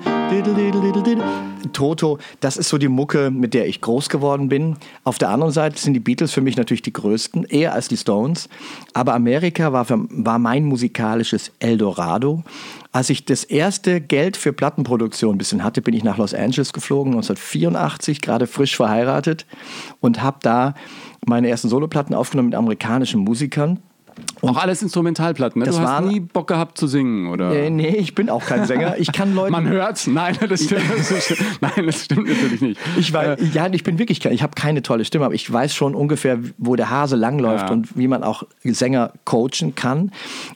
Toto, das ist so die Mucke, mit der ich groß geworden bin. Auf der anderen Seite sind die Beatles für mich natürlich die größten, eher als die Stones. Aber Amerika war, für, war mein musikalisches Eldorado. Als ich das erste Geld für Plattenproduktion ein bisschen hatte, bin ich nach Los Angeles geflogen, 1984, gerade frisch verheiratet und habe da meine ersten Soloplatten aufgenommen mit amerikanischen Musikern.
Auch alles Instrumentalplatten. Ne?
Das
Du hast
waren-
nie Bock gehabt zu singen, oder?
Äh, nee, ich bin auch kein Sänger. Ich kann Leuten.
Man hört's. Nein, das stimmt, das stimmt. Nein, das stimmt natürlich nicht.
Ich weiß, ja, ich bin wirklich kein, ich habe keine tolle Stimme, aber ich weiß schon ungefähr, wo der Hase langläuft
Ja.
und wie man auch Sänger coachen kann.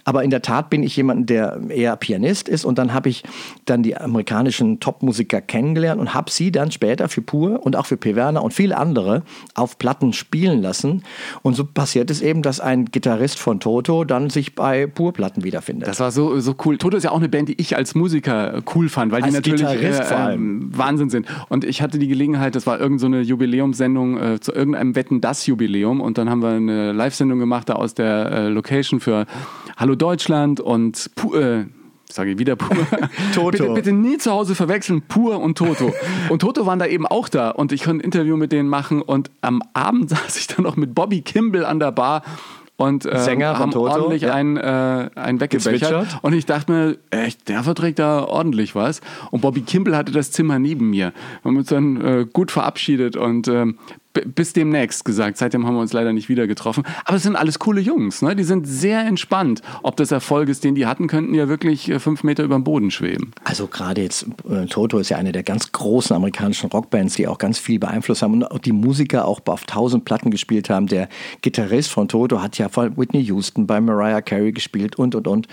Aber in der Tat bin ich jemand, der eher Pianist ist und dann habe ich dann die amerikanischen Top-Musiker kennengelernt und habe sie dann später für Pur und auch für P. Werner und viele andere auf Platten spielen lassen. Und so passiert es eben, dass ein Gitarrist von Toto dann sich bei Pur-Platten wiederfindet.
Das war so, so cool. Toto ist ja auch eine Band, die ich als Musiker cool fand, weil
Als
die natürlich
allem.
ähm, Wahnsinn sind. Und ich hatte die Gelegenheit, das war irgendeine so eine Jubiläumssendung äh, zu irgendeinem Wetten das Jubiläum und dann haben wir eine Live-Sendung gemacht da aus der äh, Location für Hallo Deutschland und Pu äh, Sage ich wieder pur. (laughs)
Toto.
Bitte, bitte nie zu Hause verwechseln, pur und Toto. Und Toto waren da eben auch da und ich konnte ein Interview mit denen machen und am Abend (laughs) saß ich dann noch mit Bobby Kimball an der Bar und äh,
Sänger
haben
Toto,
ordentlich
ja.
einen, äh, einen weggebechert.
Gezwitschert.
Und ich dachte mir, echt, der verträgt da ordentlich was. Und Bobby Kimball hatte das Zimmer neben mir. Wir haben uns dann äh, gut verabschiedet und ähm, bis demnächst gesagt. Seitdem haben wir uns leider nicht wieder getroffen. Aber es sind alles coole Jungs. Ne? Die sind sehr entspannt. Ob das Erfolg ist, den die hatten, könnten ja wirklich äh, fünf Meter über dem Boden schweben.
Also gerade jetzt, äh, Toto ist ja eine der ganz großen amerikanischen Rockbands, die auch ganz viel beeinflusst haben und die Musiker auch auf tausend Platten gespielt haben. Der Gitarrist von Toto hat ja von Whitney Houston bei Mariah Carey gespielt und, und, und.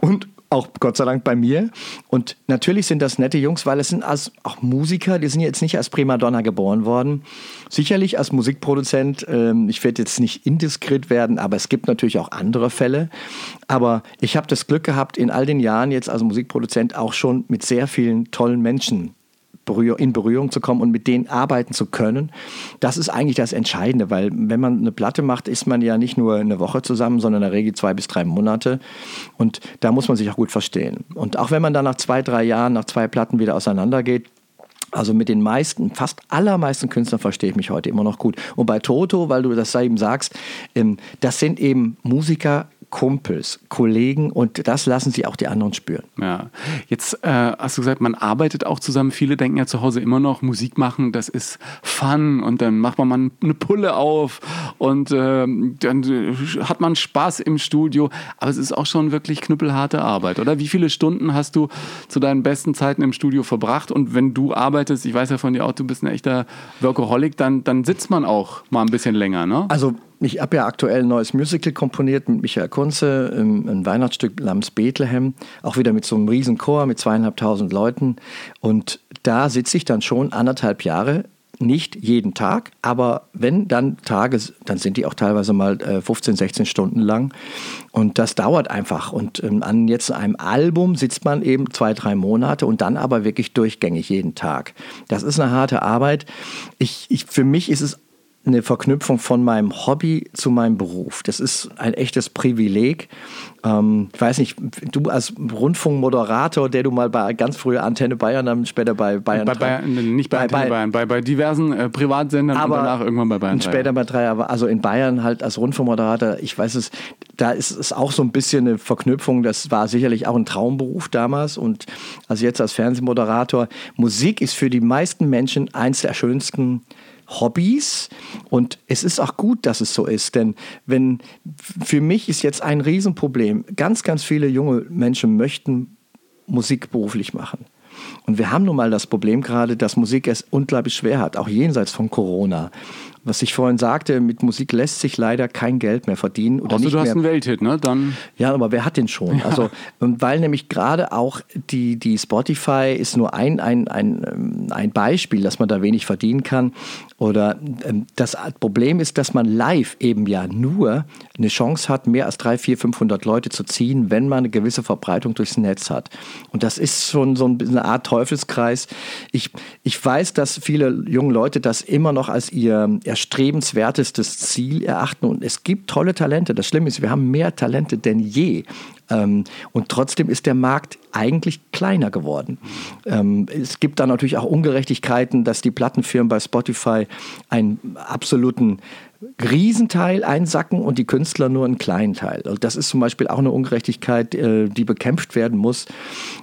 Und auch Gott sei Dank bei mir. Und natürlich sind das nette Jungs, weil es sind als, auch Musiker, die sind jetzt nicht als Primadonna geboren worden. Sicherlich als Musikproduzent, ähm, ich werde jetzt nicht indiskret werden, aber es gibt natürlich auch andere Fälle. Aber ich habe das Glück gehabt, in all den Jahren jetzt als Musikproduzent auch schon mit sehr vielen tollen Menschen in Berührung zu kommen und mit denen arbeiten zu können. Das ist eigentlich das Entscheidende, weil wenn man eine Platte macht, ist man ja nicht nur eine Woche zusammen, sondern in der Regel zwei bis drei Monate. Und da muss man sich auch gut verstehen. Und auch wenn man dann nach zwei, drei Jahren, nach zwei Platten wieder auseinandergeht, also mit den meisten, fast allermeisten Künstlern verstehe ich mich heute immer noch gut. Und bei Toto, weil du das da eben sagst, ähm, das sind eben Musiker, Kumpels, Kollegen und das lassen sie auch die anderen spüren.
Ja, jetzt äh, hast du gesagt, man arbeitet auch zusammen. Viele denken ja zu Hause immer noch, Musik machen, das ist Fun und dann macht man mal eine Pulle auf und ähm, dann äh, hat man Spaß im Studio. Aber es ist auch schon wirklich knüppelharte Arbeit, oder? Wie viele Stunden hast du zu deinen besten Zeiten im Studio verbracht? Und wenn du arbeitest, ich weiß ja von dir auch, du bist ein echter Workaholic, dann, dann sitzt man auch mal ein bisschen länger, ne?
Also ich habe ja aktuell ein neues Musical komponiert mit Michael Kunze, ähm, ein Weihnachtsstück Lams Bethlehem, auch wieder mit so einem riesen Chor mit zweieinhalbtausend Leuten. Und da sitze ich dann schon anderthalb Jahre, nicht jeden Tag, aber wenn dann Tage, dann sind die auch teilweise mal äh, 15, 16 Stunden lang. Und das dauert einfach. Und ähm, an jetzt einem Album sitzt man eben zwei, drei Monate und dann aber wirklich durchgängig jeden Tag. Das ist eine harte Arbeit. Ich, ich, für mich ist es eine Verknüpfung von meinem Hobby zu meinem Beruf. Das ist ein echtes Privileg. Ähm, ich weiß nicht, du als Rundfunkmoderator, der du mal bei ganz früher Antenne Bayern, dann später bei Bayern
bei, bei, Nicht bei, bei Antenne Bayern, bei, bei diversen äh, Privatsendern
aber
und danach irgendwann bei Bayern
3. Später bei drei, aber also in Bayern halt als Rundfunkmoderator, ich weiß es, da ist es auch so ein bisschen eine Verknüpfung. Das war sicherlich auch ein Traumberuf damals und also jetzt als Fernsehmoderator. Musik ist für die meisten Menschen eins der schönsten Hobbys. Und es ist auch gut, dass es so ist, denn wenn für mich ist jetzt ein Riesenproblem. Ganz, ganz viele junge Menschen möchten Musik beruflich machen. Und wir haben nun mal das Problem gerade, dass Musik es unglaublich schwer hat, auch jenseits von Corona was ich vorhin sagte, mit Musik lässt sich leider kein Geld mehr verdienen.
Oder also du hast einen Welthit, ne? Dann
ja, aber wer hat den schon? Ja. Also, weil nämlich gerade auch die, die Spotify ist nur ein, ein, ein, ähm, ein Beispiel, dass man da wenig verdienen kann. Oder ähm, das Problem ist, dass man live eben ja nur eine Chance hat, mehr als 300, 400, 500 Leute zu ziehen, wenn man eine gewisse Verbreitung durchs Netz hat. Und das ist schon so eine Art Teufelskreis. Ich, ich weiß, dass viele junge Leute das immer noch als ihr erstrebenswertestes Ziel erachten. Und es gibt tolle Talente. Das Schlimme ist, wir haben mehr Talente denn je. Ähm, und trotzdem ist der Markt eigentlich kleiner geworden. Ähm, es gibt da natürlich auch Ungerechtigkeiten, dass die Plattenfirmen bei Spotify einen absoluten Riesenteil einsacken und die Künstler nur einen kleinen Teil. Und das ist zum Beispiel auch eine Ungerechtigkeit, äh, die bekämpft werden muss.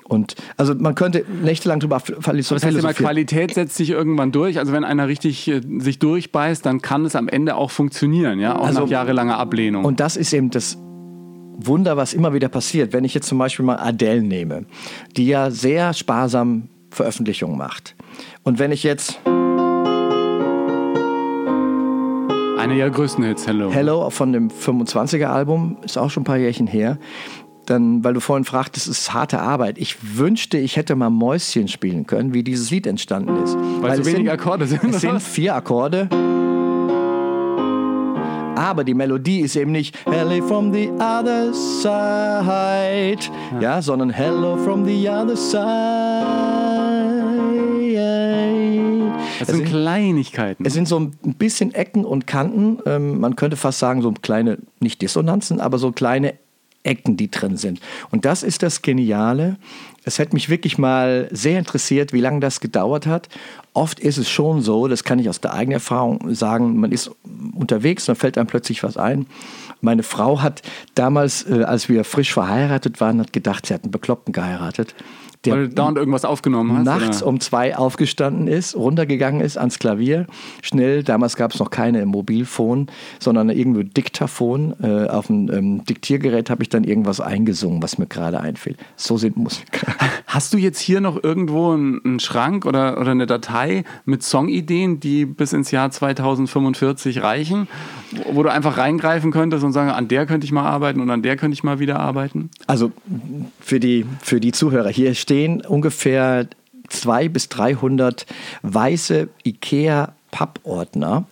Und also man könnte nächtelang drüber
philosophieren. Das heißt immer, Qualität setzt sich irgendwann durch. Also wenn einer richtig äh, sich durchbeißt, dann kann es am Ende auch funktionieren, ja, auch also, nach jahrelanger Ablehnung.
Und das ist eben das Wunder, was immer wieder passiert. Wenn ich jetzt zum Beispiel mal Adele nehme, die ja sehr sparsam Veröffentlichungen macht. Und wenn ich jetzt
eine ihrer größten Hits, Hello.
Hello von dem 25er Album, ist auch schon ein paar Jährchen her. Dann, weil du vorhin fragtest, es ist harte Arbeit. Ich wünschte, ich hätte mal Mäuschen spielen können, wie dieses Lied entstanden ist.
Weil, weil so wenig sind, Akkorde sind.
Es sind vier Akkorde. Aber die Melodie ist eben nicht Hello from the other side, ja, ja sondern Hello from the other side.
Das sind, sind, Kleinigkeiten.
Es sind so ein bisschen Ecken und Kanten. Ähm, man könnte fast sagen, so kleine, nicht Dissonanzen, aber so kleine Ecken, die drin sind. Und das ist das Geniale. Es hätte mich wirklich mal sehr interessiert, wie lange das gedauert hat. Oft ist es schon so, das kann ich aus der eigenen Erfahrung sagen, man ist unterwegs, dann fällt einem plötzlich was ein. Meine Frau hat damals, äh, als wir frisch verheiratet waren, hat gedacht, sie hat einen Bekloppten geheiratet
der Weil du dauernd irgendwas aufgenommen hast?
Nachts oder? um zwei aufgestanden ist, runtergegangen ist ans Klavier, schnell, damals gab es noch keine Mobilfon, sondern irgendwo Diktaphon. Äh, auf dem ähm, Diktiergerät habe ich dann irgendwas eingesungen, was mir gerade einfiel. So sind Musiker. (laughs)
Hast du jetzt hier noch irgendwo einen, einen Schrank oder, oder eine Datei mit Songideen, die bis ins Jahr 2045 reichen, wo du einfach reingreifen könntest und sagen, an der könnte ich mal arbeiten und an der könnte ich mal wieder arbeiten?
Also für die, für die Zuhörer, hier steht stehen ungefähr 200 bis 300 weiße IKEA Pappordner.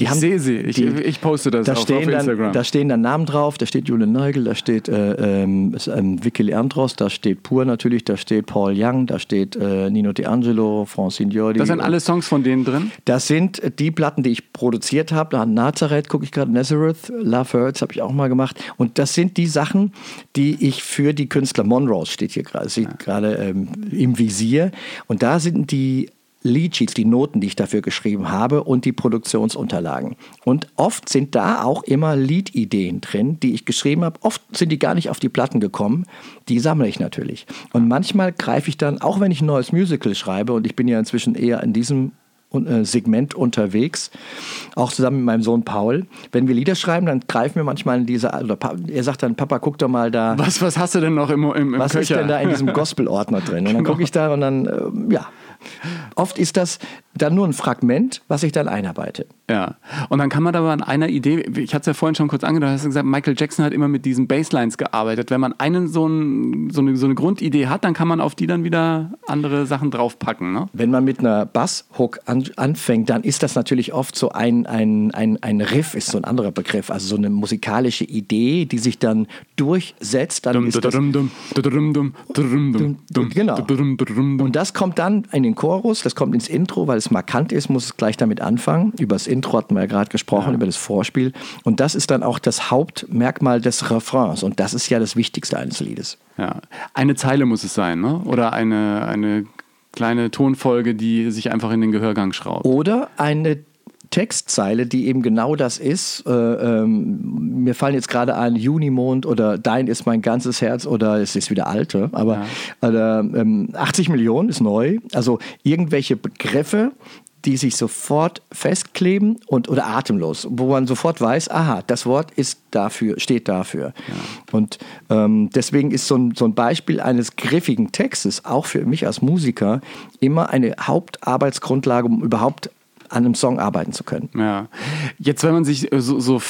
Die ich haben, sehe sie, ich, die, ich, poste das
da
auf,
stehen
auf Instagram.
Dann, da stehen dann Namen drauf, da steht Julian Neugel, da steht äh, ähm, ähm, Leandros, da steht Pur natürlich, da steht Paul Young, da steht äh, Nino D'Angelo, Francine Jordi.
Das sind alle Songs von denen drin?
Das sind die Platten, die ich produziert habe. Nazareth gucke ich gerade, Nazareth, Love Hurts habe ich auch mal gemacht. Und das sind die Sachen, die ich für die Künstler, Monrose steht hier gerade, ja. gerade ähm, im Visier. Und da sind die Leadsheets, die Noten, die ich dafür geschrieben habe und die Produktionsunterlagen. Und oft sind da auch immer Liedideen drin, die ich geschrieben habe. Oft sind die gar nicht auf die Platten gekommen. Die sammle ich natürlich. Und manchmal greife ich dann, auch wenn ich ein neues Musical schreibe, und ich bin ja inzwischen eher in diesem äh, Segment unterwegs, auch zusammen mit meinem Sohn Paul. Wenn wir Lieder schreiben, dann greifen wir manchmal in diese, oder er sagt dann, Papa, guck doch mal da.
Was, was hast du denn noch im, im, im
Was
Köcher?
ist denn da in diesem (laughs) Gospel-Ordner drin? Und dann genau. gucke ich da und dann, äh, ja, Oft ist das dann nur ein Fragment, was ich dann einarbeite.
Ja, und dann kann man aber an einer Idee, ich hatte es ja vorhin schon kurz angedeutet, hast du gesagt, Michael Jackson hat immer mit diesen Basslines gearbeitet. Wenn man einen so, ein, so, eine, so eine Grundidee hat, dann kann man auf die dann wieder andere Sachen draufpacken. Ne?
Wenn man mit einer Basshook an, anfängt, dann ist das natürlich oft so ein, ein, ein, ein Riff, ist so ein anderer Begriff, also so eine musikalische Idee, die sich dann durchsetzt. Dann ist das, genau. Und das kommt dann in den Chorus, das kommt ins Intro, weil es markant ist, muss es gleich damit anfangen. Über das Intro hatten wir ja gerade gesprochen, ja. über das Vorspiel. Und das ist dann auch das Hauptmerkmal des Refrains. Und das ist ja das Wichtigste eines Liedes.
Ja, eine Zeile muss es sein, ne? Oder eine, eine kleine Tonfolge, die sich einfach in den Gehörgang schraubt.
Oder eine Textzeile, die eben genau das ist. Äh, ähm, mir fallen jetzt gerade ein Junimond oder Dein ist mein ganzes Herz oder es ist wieder alte, aber ja. äh, ähm, 80 Millionen ist neu. Also irgendwelche Begriffe, die sich sofort festkleben und oder atemlos, wo man sofort weiß, aha, das Wort ist dafür, steht dafür. Ja. Und ähm, deswegen ist so ein, so ein Beispiel eines griffigen Textes auch für mich als Musiker immer eine Hauptarbeitsgrundlage, um überhaupt an einem Song arbeiten zu können.
Ja. Jetzt, wenn man sich äh, so, so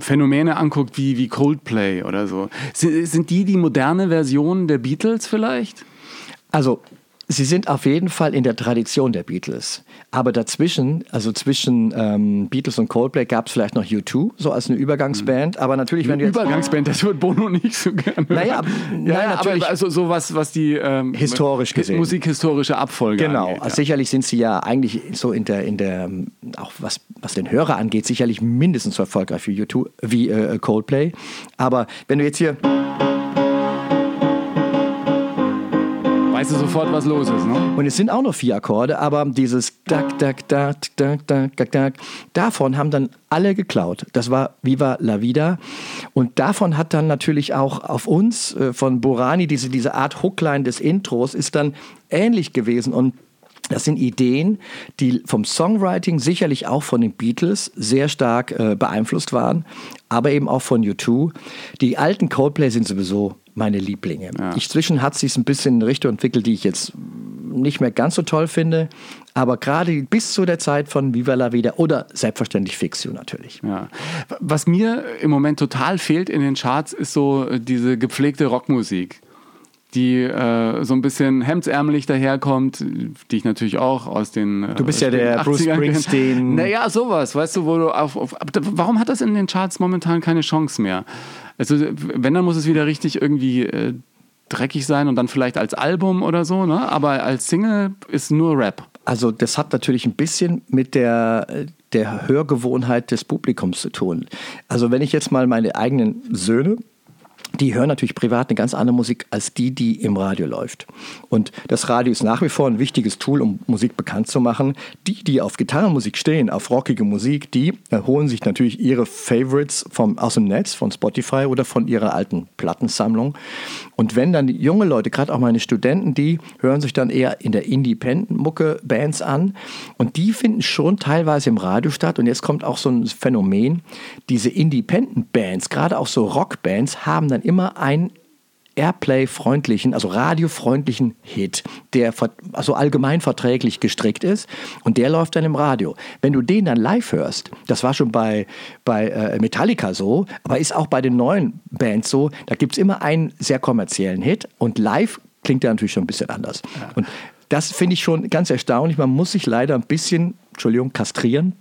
Phänomene anguckt wie, wie Coldplay oder so, sind, sind die die moderne Version der Beatles vielleicht?
Also Sie sind auf jeden Fall in der Tradition der Beatles. Aber dazwischen, also zwischen ähm, Beatles und Coldplay, gab es vielleicht noch U2, so als eine Übergangsband. Aber natürlich,
wenn
eine
du jetzt. Übergangsband, das hört Bono nicht so gerne.
Naja,
ja, (laughs) ja, aber also so was, die. Ähm,
historisch gesehen.
Musikhistorische Abfolge
Genau.
Angeht,
also sicherlich sind sie ja eigentlich so in der, in der auch was, was den Hörer angeht, sicherlich mindestens so erfolgreich wie U2, wie äh, Coldplay. Aber wenn du jetzt hier.
Weißt du sofort, was los ist. Ne?
Und es sind auch noch vier Akkorde, aber dieses Dak, Dak, Dak, Dak, Dak, Dak, Dak, davon haben dann alle geklaut. Das war Viva la Vida. Und davon hat dann natürlich auch auf uns äh, von Borani diese, diese Art Hookline des Intros ist dann ähnlich gewesen. Und das sind Ideen, die vom Songwriting sicherlich auch von den Beatles sehr stark äh, beeinflusst waren, aber eben auch von U2. Die alten Coldplay sind sowieso meine Lieblinge. Ja. Inzwischen hat sich ein bisschen in eine Richtung entwickelt, die ich jetzt nicht mehr ganz so toll finde. Aber gerade bis zu der Zeit von Viva la Vida oder selbstverständlich Fix You natürlich.
Ja. Was mir im Moment total fehlt in den Charts, ist so äh, diese gepflegte Rockmusik die äh, so ein bisschen hemdsärmelig daherkommt, die ich natürlich auch aus den.
Äh, du bist ja der Bruce Springsteen. (laughs)
Naja, sowas, weißt du, wo du auf, auf. Warum hat das in den Charts momentan keine Chance mehr? Also, wenn, dann muss es wieder richtig irgendwie äh, dreckig sein und dann vielleicht als Album oder so, ne? Aber als Single ist nur Rap.
Also, das hat natürlich ein bisschen mit der, der Hörgewohnheit des Publikums zu tun. Also, wenn ich jetzt mal meine eigenen Söhne die hören natürlich privat eine ganz andere Musik als die, die im Radio läuft. Und das Radio ist nach wie vor ein wichtiges Tool, um Musik bekannt zu machen. Die, die auf Gitarrenmusik stehen, auf rockige Musik, die holen sich natürlich ihre Favorites vom, aus dem Netz, von Spotify oder von ihrer alten Plattensammlung. Und wenn dann junge Leute, gerade auch meine Studenten, die hören sich dann eher in der Independent-Mucke Bands an und die finden schon teilweise im Radio statt. Und jetzt kommt auch so ein Phänomen, diese Independent-Bands, gerade auch so Rockbands, haben dann immer einen Airplay-freundlichen, also radiofreundlichen Hit, der also allgemein verträglich gestrickt ist und der läuft dann im Radio. Wenn du den dann live hörst, das war schon bei, bei äh, Metallica so, aber ist auch bei den neuen Bands so, da gibt es immer einen sehr kommerziellen Hit und live klingt der natürlich schon ein bisschen anders. Ja. Und das finde ich schon ganz erstaunlich. Man muss sich leider ein bisschen, Entschuldigung, kastrieren,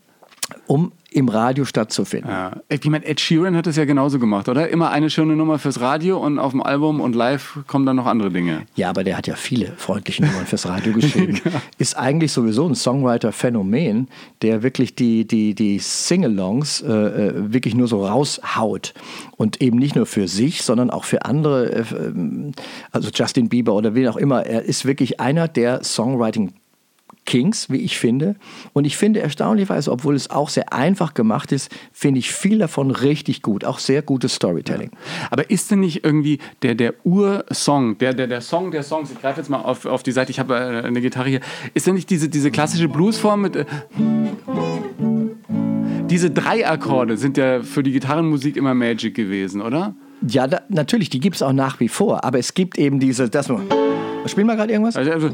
um im Radio stattzufinden. Ja.
Ich meine, Ed Sheeran hat das ja genauso gemacht, oder? Immer eine schöne Nummer fürs Radio und auf dem Album und live kommen dann noch andere Dinge.
Ja, aber der hat ja viele freundliche Nummern fürs Radio geschrieben. (laughs) ja. Ist eigentlich sowieso ein Songwriter-Phänomen, der wirklich die, die, die Sing-Alongs äh, äh wirklich nur so raushaut. Und eben nicht nur für sich, sondern auch für andere, äh, also Justin Bieber oder wen auch immer. Er ist wirklich einer der Songwriting- Kings, wie ich finde. Und ich finde erstaunlicherweise, obwohl es auch sehr einfach gemacht ist, finde ich viel davon richtig gut. Auch sehr gutes Storytelling.
Ja. Aber ist denn nicht irgendwie der, der Ursong, der, der, der Song der Songs, ich greife jetzt mal auf, auf die Seite, ich habe äh, eine Gitarre hier, ist denn nicht diese, diese klassische Bluesform mit. Äh, diese drei Akkorde sind ja für die Gitarrenmusik immer Magic gewesen, oder?
Ja, da, natürlich, die gibt es auch nach wie vor. Aber es gibt eben diese. Das nur. Spielen wir gerade irgendwas? Also, also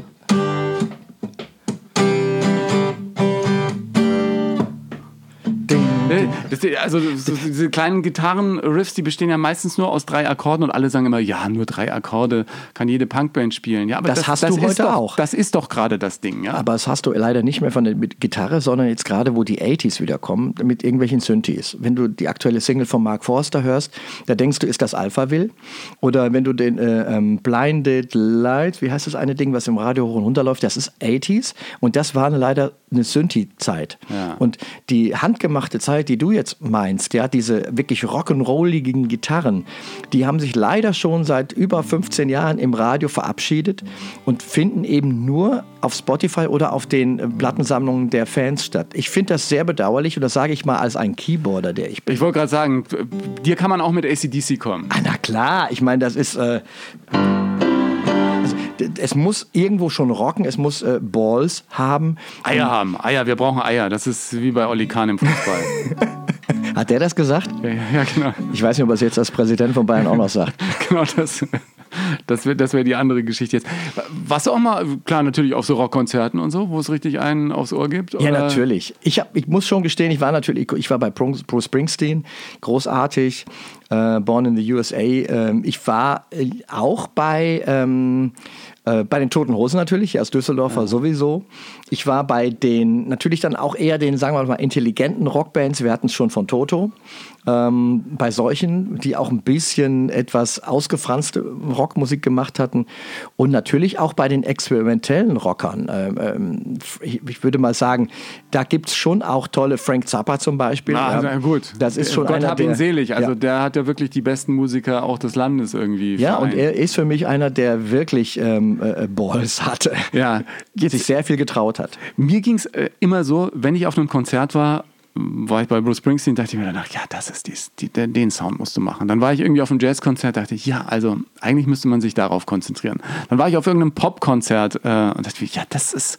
Das, also so, diese kleinen Gitarrenriffs, die bestehen ja meistens nur aus drei Akkorden und alle sagen immer, ja, nur drei Akkorde kann jede Punkband spielen. Ja, aber
Das hast du heute
doch,
auch.
Das ist doch gerade das Ding, ja.
Aber das hast du leider nicht mehr von der mit Gitarre, sondern jetzt gerade, wo die 80s wieder kommen, mit irgendwelchen Synthes. Wenn du die aktuelle Single von Mark Forster hörst, da denkst du, ist das Alphaville? Oder wenn du den äh, ähm, Blinded Light, wie heißt das eine Ding, was im Radio hoch und runter läuft, das ist 80s und das war leider eine Synthi-Zeit.
Ja.
Und die handgemachte Zeit, die du jetzt meinst, ja, diese wirklich rock'n'rolligen Gitarren, die haben sich leider schon seit über 15 Jahren im Radio verabschiedet und finden eben nur auf Spotify oder auf den Plattensammlungen der Fans statt. Ich finde das sehr bedauerlich und das sage ich mal als ein Keyboarder, der ich bin.
Ich wollte gerade sagen, dir kann man auch mit ACDC kommen.
Ah, na klar, ich meine, das ist. Äh, es muss irgendwo schon rocken, es muss äh, Balls haben.
Eier haben, Eier, wir brauchen Eier. Das ist wie bei Olli Kahn im Fußball. (laughs)
Hat der das gesagt?
ja, ja, genau.
Ich weiß nicht, ob er es jetzt als Präsident von Bayern auch noch sagt. (laughs)
genau das. Das wäre das wär die andere Geschichte jetzt. Du auch mal, klar, natürlich auf so Rockkonzerten und so, wo es richtig einen aufs Ohr gibt?
Ja,
oder?
natürlich. Ich, hab, ich muss schon gestehen, ich war natürlich, ich war bei Bruce Springsteen, großartig, äh, Born in the USA. Ähm, ich war äh, auch bei, ähm, äh, bei den Toten Hosen natürlich, als Düsseldorfer sowieso. Ich war bei den, natürlich dann auch eher den, sagen wir mal, intelligenten Rockbands. Wir hatten es schon von Toto. Ähm, bei solchen, die auch ein bisschen etwas ausgefranste Rockmusik gemacht hatten. Und natürlich auch bei den experimentellen Rockern. Ähm, ähm, ich, würde mal sagen, da gibt es schon auch tolle Frank Zappa zum Beispiel.
Ah,
Ja,
na gut.
Das ist schon
Gott
einer,
hab ihn
der,
selig. Also
ja.
der hat ja wirklich die besten Musiker auch des Landes irgendwie.
Ja, und er ist für mich einer, der wirklich ähm, äh, Balls hatte.
Ja, (laughs)
sich sehr viel getraut hat.
Mir ging es äh, immer so, wenn ich auf einem Konzert war, war ich bei Bruce Springsteen, dachte ich mir danach, ja, das ist dies, die, den- Sound musst du machen. Dann war ich irgendwie auf einem Jazzkonzert, dachte ich, ja, also eigentlich müsste man sich darauf konzentrieren. Dann war ich auf irgendeinem Popkonzert äh, und dachte mir, ja, das ist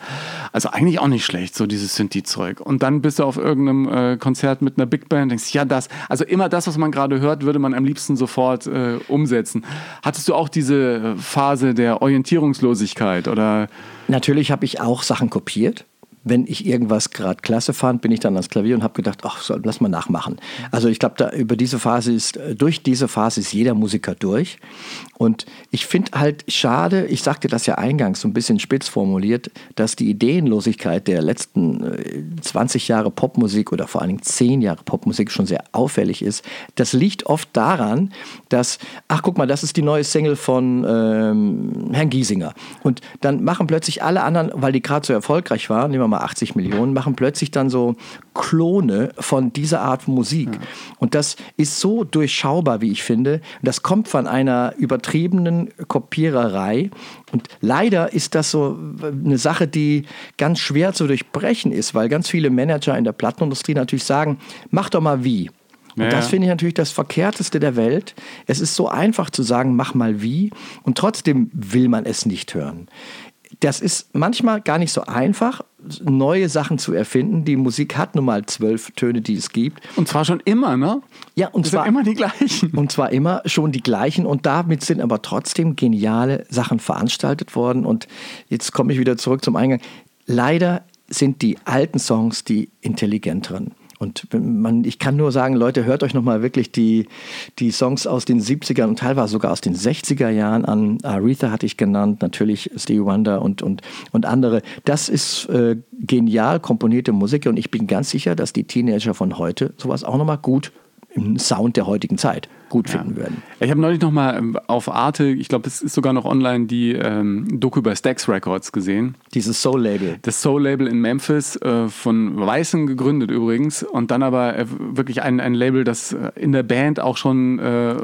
also eigentlich auch nicht schlecht, so dieses Synthi-Zeug. Und dann bist du auf irgendeinem äh, Konzert mit einer Big Band und denkst, ja, das, also immer das, was man gerade hört, würde man am liebsten sofort äh, umsetzen. Hattest du auch diese Phase der Orientierungslosigkeit oder
Natürlich habe ich auch Sachen kopiert. Wenn ich irgendwas gerade klasse fand, bin ich dann ans Klavier und habe gedacht, ach, so, lass mal nachmachen. Also ich glaube, da über diese Phase ist, äh, durch diese Phase ist jeder Musiker durch. Und ich finde halt schade, ich sagte das ja eingangs so ein bisschen spitz formuliert, dass die Ideenlosigkeit der letzten äh, 20 Jahre Popmusik oder vor allen Dingen 10 Jahre Popmusik schon sehr auffällig ist. Das liegt oft daran, dass, ach guck mal, das ist die neue Single von ähm, Herrn Giesinger. Und dann machen plötzlich alle anderen, weil die gerade so erfolgreich waren, nehmen wir mal 80 Millionen, machen plötzlich dann so Klone von dieser Art Musik. Und das ist so durchschaubar, wie ich finde. Das kommt von einer übertriebenen Kopiererei. Und leider ist das so eine Sache, die ganz schwer zu durchbrechen ist, weil ganz viele Manager in der Plattenindustrie natürlich sagen, mach doch mal wie. Und
Ja,
das
ja.
finde ich natürlich das Verkehrteste der Welt. Es ist so einfach zu sagen, mach mal wie, und trotzdem will man es nicht hören. Das ist manchmal gar nicht so einfach, neue Sachen zu erfinden. Die Musik hat nun mal zwölf Töne, die es gibt.
Und zwar schon immer, ne?
Ja, und
Das sind
zwar
immer die gleichen.
und zwar immer schon die gleichen. Und damit sind aber trotzdem geniale Sachen veranstaltet worden. Und jetzt komme ich wieder zurück zum Eingang. Leider sind die alten Songs die intelligenteren. Und man, ich kann nur sagen, Leute, hört euch nochmal wirklich die, die Songs aus den 70er und teilweise sogar aus den 60er Jahren an. Aretha hatte ich genannt, natürlich Stevie Wonder und, und, und andere. Das ist äh, genial komponierte Musik und ich bin ganz sicher, dass die Teenager von heute sowas auch nochmal gut im Sound der heutigen Zeit gut finden würden.
Ich habe neulich noch mal ähm, auf Arte, ich glaube, es ist sogar noch online, die ähm, Doku über Stax Records gesehen.
Dieses Soul-Label.
Das Soul-Label in Memphis, äh, von Weißen gegründet übrigens. Und dann aber äh, wirklich ein, ein Label, das äh, in der Band auch schon äh,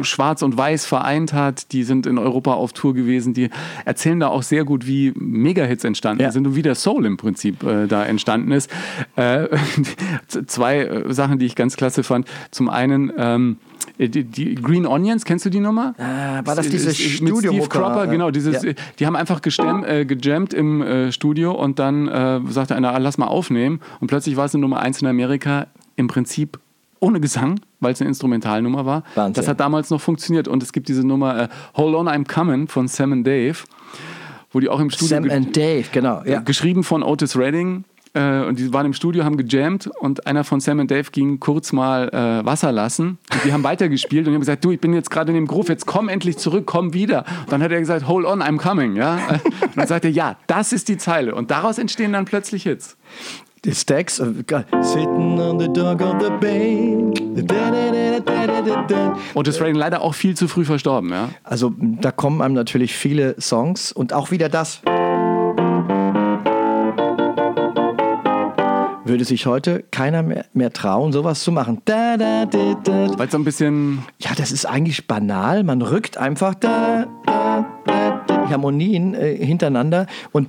Schwarz und Weiß vereint hat. Die sind in Europa auf Tour gewesen. Die erzählen da auch sehr gut, wie Megahits entstanden
Ja.
sind und wie der Soul im Prinzip äh, da entstanden ist. Äh, (laughs) zwei Sachen, die ich ganz klasse fand. Zum einen ähm, die, die Green Onions, kennst du die Nummer?
Ah, war das diese
Mit Steve? Cropper, genau. Dieses,
Ja.
Die haben einfach gestem, äh, gejammt im äh, Studio und dann äh, sagte einer, ah, lass mal aufnehmen. Und plötzlich war es eine Nummer eins in Amerika, im Prinzip ohne Gesang, weil es eine Instrumentalnummer war.
Wahnsinn.
Das hat damals noch funktioniert. Und es gibt diese Nummer äh, Hold On, I'm Coming von Sam and Dave, wo die auch im Studio
Sam and Dave, genau. Ja.
geschrieben von Otis Redding. Äh, und die waren im Studio, haben gejammt und einer von Sam und Dave ging kurz mal äh, Wasser lassen. Und die haben weitergespielt und die haben gesagt, du, ich bin jetzt gerade in dem Groove, jetzt komm endlich zurück, komm wieder. Und dann hat er gesagt, hold on, I'm coming. Ja? Und dann sagt er, ja, das ist die Zeile. Und daraus entstehen dann plötzlich Hits.
Die Stacks, äh, sitting on the dock of the bay.
Otis Redding leider auch viel zu früh verstorben, ja.
Also da kommen einem natürlich viele Songs und auch wieder das. Würde sich heute keiner mehr, mehr trauen, sowas zu machen.
Weil es so ein bisschen.
Ja, das ist eigentlich banal. Man rückt einfach da, da, da, Harmonien äh, hintereinander und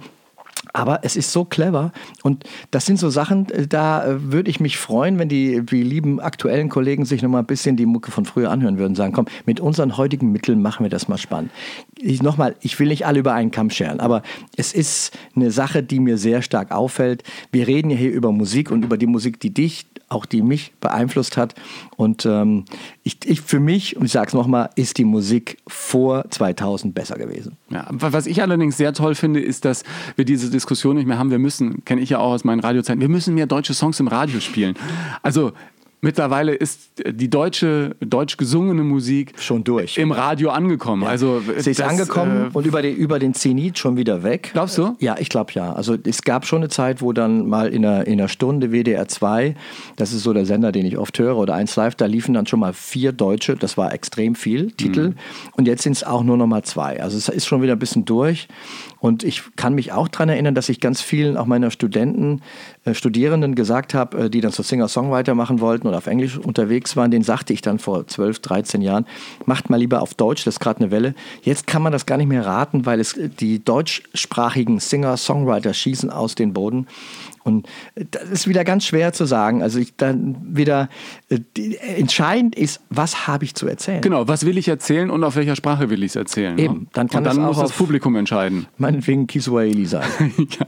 aber es ist so clever und das sind so Sachen, äh, da äh, würde ich mich freuen, wenn die, die lieben aktuellen Kollegen sich noch mal ein bisschen die Mucke von früher anhören würden, sagen, komm, mit unseren heutigen Mitteln machen wir das mal spannend. Ich, nochmal, ich will nicht alle über einen Kamm scheren, aber es ist eine Sache, die mir sehr stark auffällt. Wir reden ja hier über Musik und über die Musik, die dich auch die mich beeinflusst hat. Und ähm, ich, ich für mich, und ich sage es nochmal, ist die Musik vor 2000 besser gewesen.
Ja, was ich allerdings sehr toll finde, ist, dass wir diese Diskussion nicht mehr haben. Wir müssen, kenne ich ja auch aus meinen Radiozeiten, wir müssen mehr deutsche Songs im Radio spielen. Also Mittlerweile ist die deutsche, deutsch gesungene Musik
schon durch
im Radio angekommen. Ja. Also
sie ist das, angekommen äh, und über den, über den Zenit schon wieder weg.
Glaubst du?
Ja, ich glaube ja. Also es gab schon eine Zeit, wo dann mal in einer, in einer Stunde WDR 2, das ist so der Sender, den ich oft höre, oder 1 Live, da liefen dann schon mal vier deutsche, das war extrem viel, Titel. Mhm. Und jetzt sind es auch nur noch mal zwei. Also es ist schon wieder ein bisschen durch. Und ich kann mich auch daran erinnern, dass ich ganz vielen auch meiner Studenten, äh, Studierenden gesagt habe, äh, die dann so Singer-Songwriter machen wollten oder auf Englisch unterwegs waren, den sagte ich dann vor 12, 13 Jahren, macht mal lieber auf Deutsch, das ist gerade eine Welle. Jetzt kann man das gar nicht mehr raten, weil es die deutschsprachigen Singer-Songwriter schießen aus den Boden. Und das ist wieder ganz schwer zu sagen. Also ich dann wieder äh, entscheidend ist, was habe ich zu erzählen?
Genau, was will ich erzählen und auf welcher Sprache will ich es erzählen?
Ne? Eben, dann kann
und dann das muss das Publikum entscheiden.
Meinetwegen Kiswahili sein. (laughs)
ja.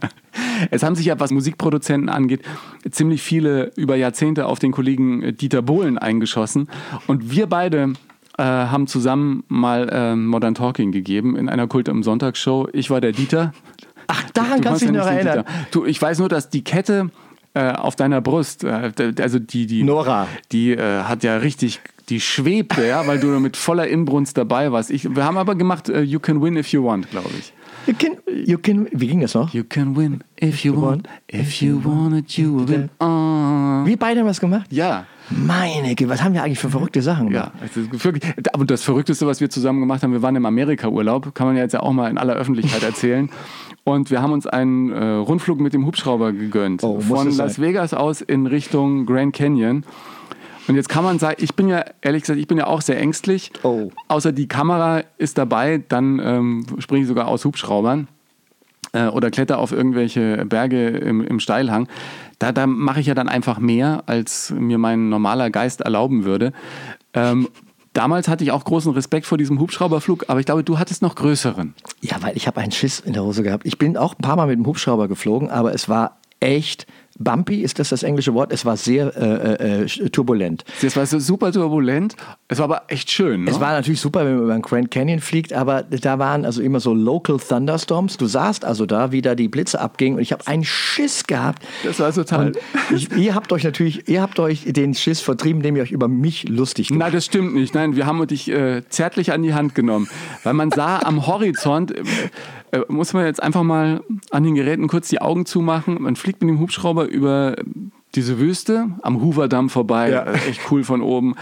Es haben sich ja, was Musikproduzenten angeht, ziemlich viele über Jahrzehnte auf den Kollegen Dieter Bohlen eingeschossen. Und wir beide äh, haben zusammen mal äh, Modern Talking gegeben in einer Kult im Sonntagshow. Ich war der Dieter.
Ach, daran kannst du dich noch erinnern.
Du, ich weiß nur, dass die Kette äh, auf deiner Brust, äh, also die, die
Nora,
die äh, hat ja richtig, die schwebte, ja, weil du mit voller Inbrunst dabei warst. Ich, wir haben aber gemacht, uh, you can win if you want, glaube ich.
You can, you can, wie ging das noch?
You can win if you want, if you want it, you will win.
Uh. Wir beide haben was gemacht?
Ja.
Meine Güte, was haben wir eigentlich für verrückte Sachen gemacht?
Ja, aber das Verrückteste, was wir zusammen gemacht haben, wir waren im Amerika-Urlaub, kann man ja jetzt ja auch mal in aller Öffentlichkeit erzählen. (laughs) Und wir haben uns einen äh, Rundflug mit dem Hubschrauber gegönnt. Oh, von Las Vegas aus in Richtung Grand Canyon. Und jetzt kann man sagen, ich bin ja, ehrlich gesagt, ich bin ja auch sehr ängstlich.
Oh.
Außer die Kamera ist dabei, dann ähm, springe ich sogar aus Hubschraubern äh, oder kletter auf irgendwelche Berge im, im Steilhang. Da, da mache ich ja dann einfach mehr, als mir mein normaler Geist erlauben würde. Ähm, Damals hatte ich auch großen Respekt vor diesem Hubschrauberflug, aber ich glaube, du hattest noch größeren.
Ja, weil ich habe einen Schiss in der Hose gehabt. Ich bin auch ein paar Mal mit dem Hubschrauber geflogen, aber es war echt bumpy, ist das das englische Wort? Es war sehr äh, äh, turbulent.
Es war so super turbulent, es war aber echt schön. Ne?
Es war natürlich super, wenn man über den Grand Canyon fliegt, aber da waren also immer so Local Thunderstorms. Du sahst also da, wie da die Blitze abgingen und ich habe einen Schiss gehabt.
Das war total.
Ich, ihr habt euch natürlich, ihr habt euch den Schiss vertrieben, indem ihr euch über mich lustig gemacht
Nein, das stimmt nicht. Nein, wir haben dich äh, zärtlich an die Hand genommen, weil man sah am Horizont, äh, äh, muss man jetzt einfach mal an den Geräten kurz die Augen zumachen. Man fliegt mit dem Hubschrauber über diese Wüste am Hoover-Damm vorbei, ja. Äh, echt cool von oben.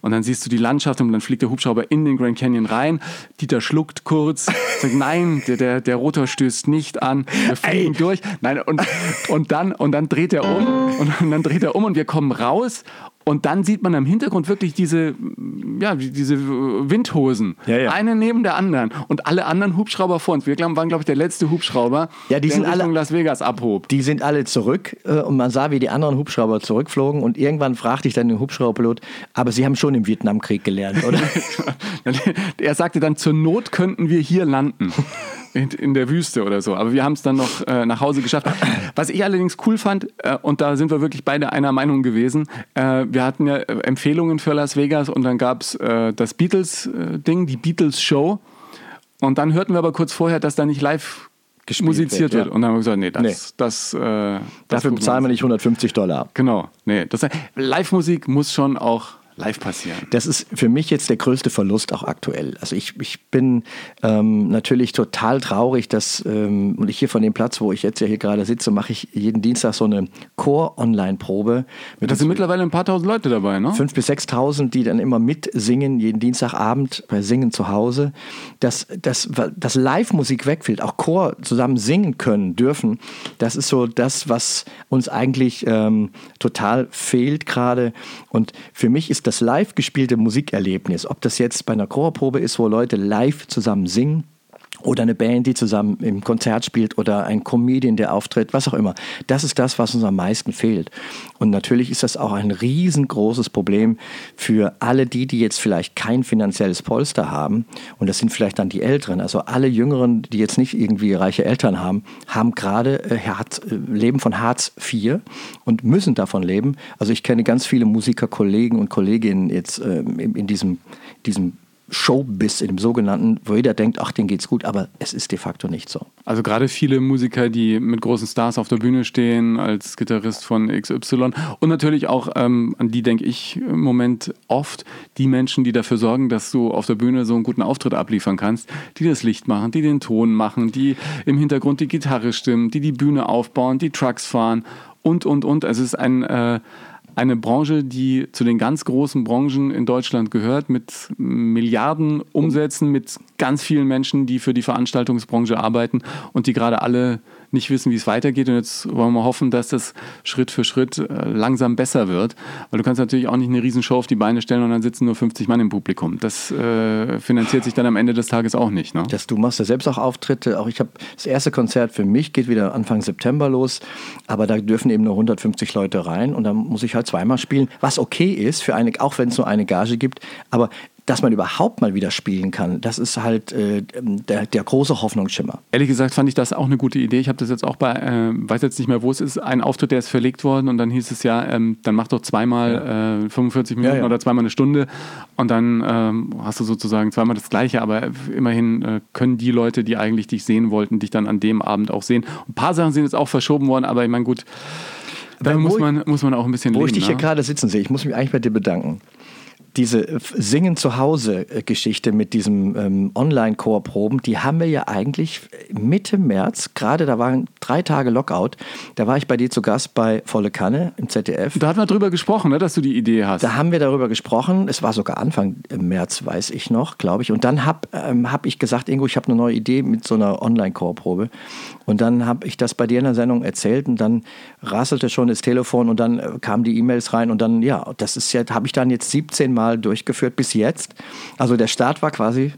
Und dann siehst du die Landschaft und dann fliegt der Hubschrauber in den Grand Canyon rein. Dieter schluckt kurz, sagt, nein, der, der, der Rotor stößt nicht an. Wir fliegen Ey. durch. Nein, und, und, dann, und dann dreht er um und, und dann dreht er um und wir kommen raus und dann sieht man im Hintergrund wirklich diese, ja, diese Windhosen.
Ja, ja.
Eine neben der anderen. Und alle anderen Hubschrauber vor uns. Wir waren, glaube ich, der letzte Hubschrauber,
ja, die der sind Richtung
alle, Las Vegas abhob.
Die sind alle zurück äh, und man sah, wie die anderen Hubschrauber zurückflogen. Und irgendwann fragte ich dann den Hubschrauberpilot, aber Sie haben schon im Vietnamkrieg gelernt, oder? (laughs)
er sagte dann, zur Not könnten wir hier landen (laughs) in, in der Wüste oder so. Aber wir haben es dann noch äh, nach Hause geschafft. Was ich allerdings cool fand, äh, und da sind wir wirklich beide einer Meinung gewesen, äh, wir hatten ja äh, Empfehlungen für Las Vegas und dann gab es äh, das Beatles-Ding, die Beatles-Show. Und dann hörten wir aber kurz vorher, dass da nicht live
gespielt
musiziert wird.
ja.
Und dann haben wir gesagt, nee, das,
Nee.
das, äh, das
Dafür bezahlen wir nicht 150 Dollar.
Genau, nee, das Live-Musik muss schon auch live passieren.
Das ist für mich jetzt der größte Verlust auch aktuell. Also ich, ich bin ähm, natürlich total traurig, dass ähm, und ich hier von dem Platz, wo ich jetzt ja hier gerade sitze, mache ich jeden Dienstag so eine Chor-Online-Probe. mit
Da sind mittlerweile ein paar tausend Leute dabei, ne?
5.000 bis 6.000, die dann immer mitsingen, jeden Dienstagabend bei Singen zu Hause, dass, dass, dass Live-Musik wegfällt, auch Chor zusammen singen können, dürfen, das ist so das, was uns eigentlich ähm, total fehlt gerade. Und für mich ist das live gespielte Musikerlebnis, ob das jetzt bei einer Chorprobe ist, wo Leute live zusammen singen, oder eine Band, die zusammen im Konzert spielt oder ein Comedian, der auftritt, was auch immer. Das ist das, was uns am meisten fehlt. Und natürlich ist das auch ein riesengroßes Problem für alle die, die jetzt vielleicht kein finanzielles Polster haben. Und das sind vielleicht dann die Älteren. Also alle Jüngeren, die jetzt nicht irgendwie reiche Eltern haben, haben gerade äh, äh, leben von Hartz IV und müssen davon leben. Also ich kenne ganz viele Musiker, Kollegen und Kolleginnen jetzt ähm, in, in diesem, diesem Showbiz, in dem sogenannten, wo jeder denkt, ach, denen geht's gut, aber es ist de facto nicht so.
Also gerade viele Musiker, die mit großen Stars auf der Bühne stehen, als Gitarrist von XY und natürlich auch, ähm, an die denke ich im Moment oft, die Menschen, die dafür sorgen, dass du auf der Bühne so einen guten Auftritt abliefern kannst, die das Licht machen, die den Ton machen, die im Hintergrund die Gitarre stimmen, die die Bühne aufbauen, die Trucks fahren und, und, und. Also es ist ein... Äh, eine Branche, die zu den ganz großen Branchen in Deutschland gehört, mit Milliarden Umsätzen, mit ganz vielen Menschen, die für die Veranstaltungsbranche arbeiten und die gerade alle nicht wissen, wie es weitergeht. Und jetzt wollen wir hoffen, dass das Schritt für Schritt äh, langsam besser wird. Weil du kannst natürlich auch nicht eine Riesenshow auf die Beine stellen und dann sitzen nur 50 Mann im Publikum. Das äh, finanziert sich dann am Ende des Tages auch nicht. Ne?
dass du machst ja selbst auch Auftritte. Auch ich habe das erste Konzert für mich geht wieder Anfang September los, aber da dürfen eben nur 150 Leute rein und dann muss ich halt zweimal spielen, was okay ist für eine, auch wenn es nur eine Gage gibt, aber dass man überhaupt mal wieder spielen kann, das ist halt äh, der, der große Hoffnungsschimmer.
Ehrlich gesagt fand ich das auch eine gute Idee. Ich habe das jetzt auch bei, äh, weiß jetzt nicht mehr, wo es ist, ein Auftritt, der ist verlegt worden und dann hieß es ja, ähm, dann mach doch zweimal äh, 45 Minuten
Ja, ja.
oder zweimal eine Stunde und dann ähm, hast du sozusagen zweimal das Gleiche, aber immerhin äh, können die Leute, die eigentlich dich sehen wollten, dich dann an dem Abend auch sehen. Ein paar Sachen sind jetzt auch verschoben worden, aber ich meine, gut, da muss man, muss man auch ein bisschen
Wo
leben.
ich dich
ne?
hier gerade sitzen sehe, ich muss mich eigentlich bei dir bedanken. Diese äh, Singen zu Hause äh, Geschichte mit diesem ähm, Online-Chorproben, die haben wir ja eigentlich Mitte März, gerade da waren drei Tage Lockout, da war ich bei dir zu Gast bei Volle Kanne im ZDF.
Da hatten wir drüber gesprochen, ne, dass du die Idee hast.
Da haben wir darüber gesprochen. Es war sogar Anfang März, weiß ich noch, glaube ich. Und dann habe ähm, hab ich gesagt, Ingo, ich habe eine neue Idee mit so einer Online-Chorprobe. Und dann habe ich das bei dir in der Sendung erzählt und dann rasselte schon das Telefon und dann äh, kamen die E-Mails rein und dann, ja, das ist ja, habe ich dann jetzt 17 Mal durchgeführt bis jetzt. Also der Start war quasi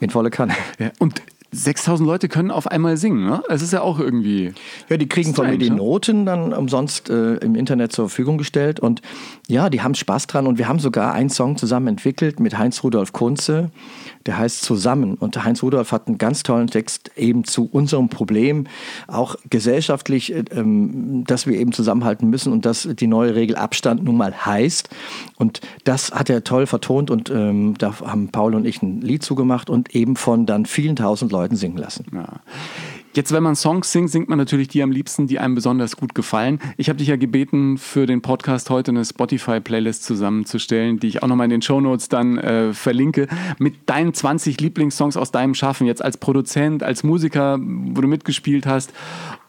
in volle Kanne.
ja, und 6000 Leute können auf einmal singen, ne? Es ist ja auch irgendwie.
Ja, die kriegen von mir die
ne?
Noten dann umsonst äh, im Internet zur Verfügung gestellt und ja, die haben Spaß dran und wir haben sogar einen Song zusammen entwickelt mit Heinz Rudolf Kunze, der heißt Zusammen und Heinz Rudolf hat einen ganz tollen Text eben zu unserem Problem, auch gesellschaftlich, äh, ähm, dass wir eben zusammenhalten müssen und dass die neue Regel Abstand nun mal heißt und das hat er toll vertont und ähm, da haben Paul und ich ein Lied zugemacht und eben von dann vielen tausend Leuten singen lassen.
Ja. Jetzt, wenn man Songs singt, singt man natürlich die am liebsten, die einem besonders gut gefallen. Ich habe dich ja gebeten, für den Podcast heute eine Spotify-Playlist zusammenzustellen, die ich auch nochmal in den Shownotes dann äh, verlinke, mit deinen 20 Lieblingssongs aus deinem Schaffen, jetzt als Produzent, als Musiker, wo du mitgespielt hast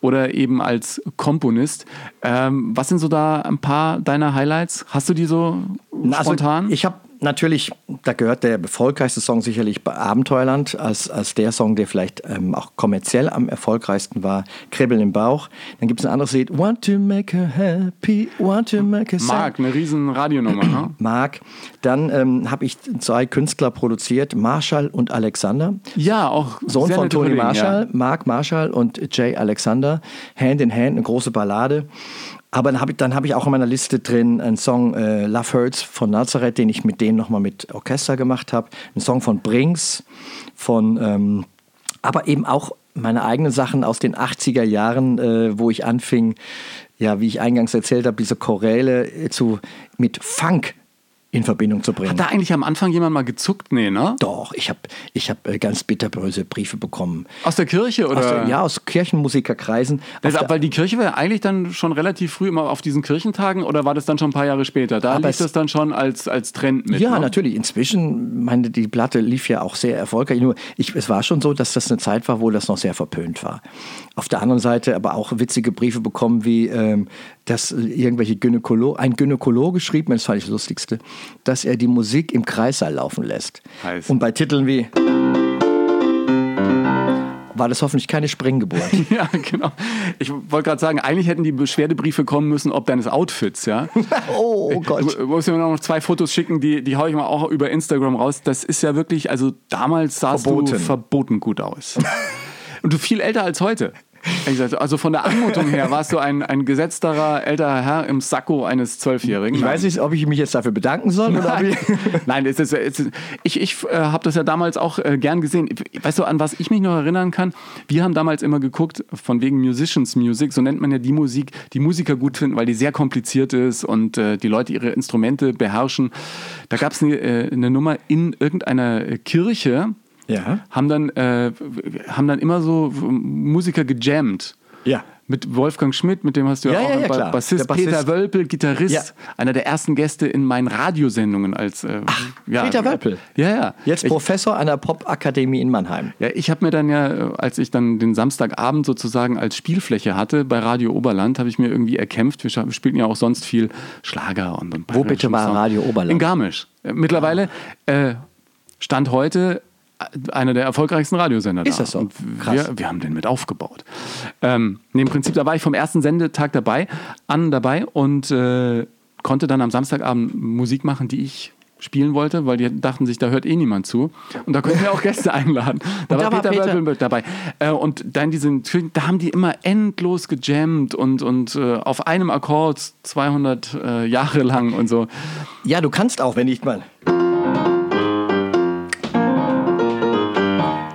oder eben als Komponist. Ähm, was sind so da ein paar deiner Highlights? Hast du die so
also
spontan?
Ich habe natürlich, da gehört der erfolgreichste Song sicherlich bei Abenteuerland als, als der Song, der vielleicht ähm, auch kommerziell am erfolgreichsten war, Kribbeln im Bauch. Dann gibt es ein anderes Lied, Want to make her happy, want to make her sad.
Marc, eine riesen Radionummer. Ne? (clears throat)
Mark. Dann ähm, habe ich zwei Künstler produziert, Marshall und Alexander.
Ja, auch
Sohn von Tony Marshall, Mark Marshall und Jay Alexander. Hand in Hand, eine große Ballade. Aber dann habe ich, hab ich auch in meiner Liste drin einen Song äh, Love Hurts von Nazareth, den ich mit denen nochmal mit Orchester gemacht habe. Ein Song von Brings, von, ähm, aber eben auch meine eigenen Sachen aus den 80er Jahren, äh, wo ich anfing, ja, wie ich eingangs erzählt habe, diese Choräle äh, zu, mit Funk in Verbindung zu bringen.
Hat da eigentlich am Anfang jemand mal gezuckt? Nee, ne?
Doch, ich habe ich hab äh, ganz bitterböse Briefe bekommen.
Aus der Kirche oder?
Aus der, ja, aus Kirchenmusikerkreisen. Auf der-
weil die Kirche war ja eigentlich dann schon relativ früh immer auf diesen Kirchentagen oder war das dann schon ein paar Jahre später? Da lief das dann schon als, als Trend mit.
Ja,
ne?
natürlich. Inzwischen, meine, die Platte lief ja auch sehr erfolgreich. Nur, ich, es war schon so, dass das eine Zeit war, wo das noch sehr verpönt war. Auf der anderen Seite aber auch witzige Briefe bekommen, wie, ähm, dass irgendwelche Gynäkolo ein Gynäkologe schrieb, mir das fand ich das Lustigste, dass er die Musik im Kreissaal laufen lässt.
Heiß.
Und bei Titeln wie war das hoffentlich keine Sprenggeburt. (laughs)
Ja, genau. Ich wollte gerade sagen, eigentlich hätten die Beschwerdebriefe kommen müssen, ob deines Outfits, ja. (laughs)
oh, oh Gott.
Du musst mir noch zwei Fotos schicken, die, die hau ich mal auch über Instagram raus. Das ist ja wirklich, also damals sahst
Verboten.
du verboten gut aus. (laughs) Und du viel älter als heute. Also von der Anmutung her warst du ein, ein gesetzterer älterer Herr im Sakko eines Zwölfjährigen.
Ich weiß nicht, ob ich mich jetzt dafür bedanken soll
Nein,
ich.
Nein es ist, es ist, ich, ich äh, habe das ja damals auch äh, gern gesehen. Weißt du, an was ich mich noch erinnern kann? Wir haben damals immer geguckt, von wegen Musicians Music, so nennt man ja die Musik, die Musiker gut finden, weil die sehr kompliziert ist und äh, die Leute ihre Instrumente beherrschen. Da gab es eine, äh, eine Nummer in irgendeiner Kirche,
Ja.
haben dann, äh, haben dann immer so Musiker gejammt.
Ja.
Mit Wolfgang Schmidt, mit dem hast du ja,
Ja,
auch
ja,
Ba-. Bassist,
Bassist.
Peter Wölpel, Gitarrist,
Ja.
einer der ersten Gäste in meinen Radiosendungen als äh, ja,
Peter Wölpel.
Ja, ja.
Jetzt
ich,
Professor an der Popakademie in Mannheim.
ja, ich habe mir dann ja, äh, als ich dann den Samstagabend sozusagen als Spielfläche hatte bei Radio Oberland, habe ich mir irgendwie erkämpft. Wir spielten ja auch sonst viel Schlager und, und
Wo bitte war
Song.
Radio Oberland?
In Garmisch. Äh, Mittlerweile äh, stand heute äh, einer der erfolgreichsten Radiosender
Ist
da.
das so?
Und
Krass.
wir, wir haben den mit aufgebaut. Ähm, nee, Im Prinzip, da war ich vom ersten Sendetag dabei, an dabei und äh, konnte dann am Samstagabend Musik machen, die ich spielen wollte, weil die dachten sich, da hört eh niemand zu. Und da können wir auch Gäste (laughs) einladen. Da war
da war
Peter
Peter-
Wölpel mit dabei. Äh, und dann diese, da haben die immer endlos gejammt und, und äh, auf einem Akkord 200 äh, Jahre lang und so.
Ja, du kannst auch, wenn nicht mal.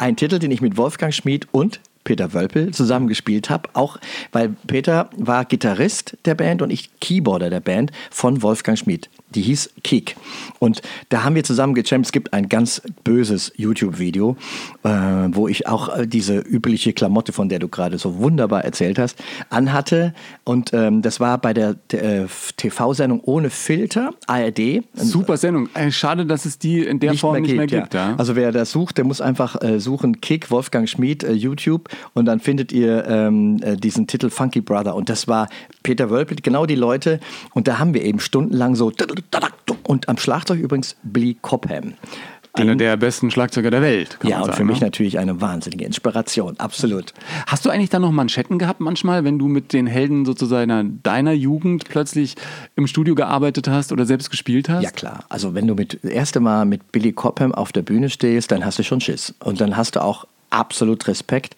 Ein Titel, den ich mit Wolfgang Schmid und Peter Wölpel zusammengespielt habe, auch weil Peter war Gitarrist der Band und ich Keyboarder der Band von Wolfgang Schmid. Die hieß Kick. Und da haben wir zusammen gejammt. Es gibt ein ganz böses YouTube-Video, äh, wo ich auch äh, diese übliche Klamotte, von der du gerade so wunderbar erzählt hast, anhatte. Und ähm, das war bei der, äh, TV-Sendung ohne Filter, ARD.
Super Sendung. Äh, schade, dass es die in der Form nicht mehr gibt.
ja.
Ja.
Also wer das sucht, der muss einfach äh, suchen Kick Wolfgang Schmid YouTube und dann findet ihr ähm, äh, diesen Titel Funky Brother und das war Peter Wölpel, genau die Leute und da haben wir eben stundenlang so und am Schlagzeug übrigens Billy Cobham.
Einer der besten Schlagzeuger der Welt.
Ja, und
sagen,
für mich
ne?
natürlich eine wahnsinnige Inspiration, absolut.
Hast du eigentlich dann noch Manschetten gehabt manchmal, wenn du mit den Helden sozusagen deiner Jugend plötzlich im Studio gearbeitet hast oder selbst gespielt hast?
Ja klar, also wenn du mit das erste Mal mit Billy Cobham auf der Bühne stehst, dann hast du schon Schiss und dann hast du auch absolut Respekt.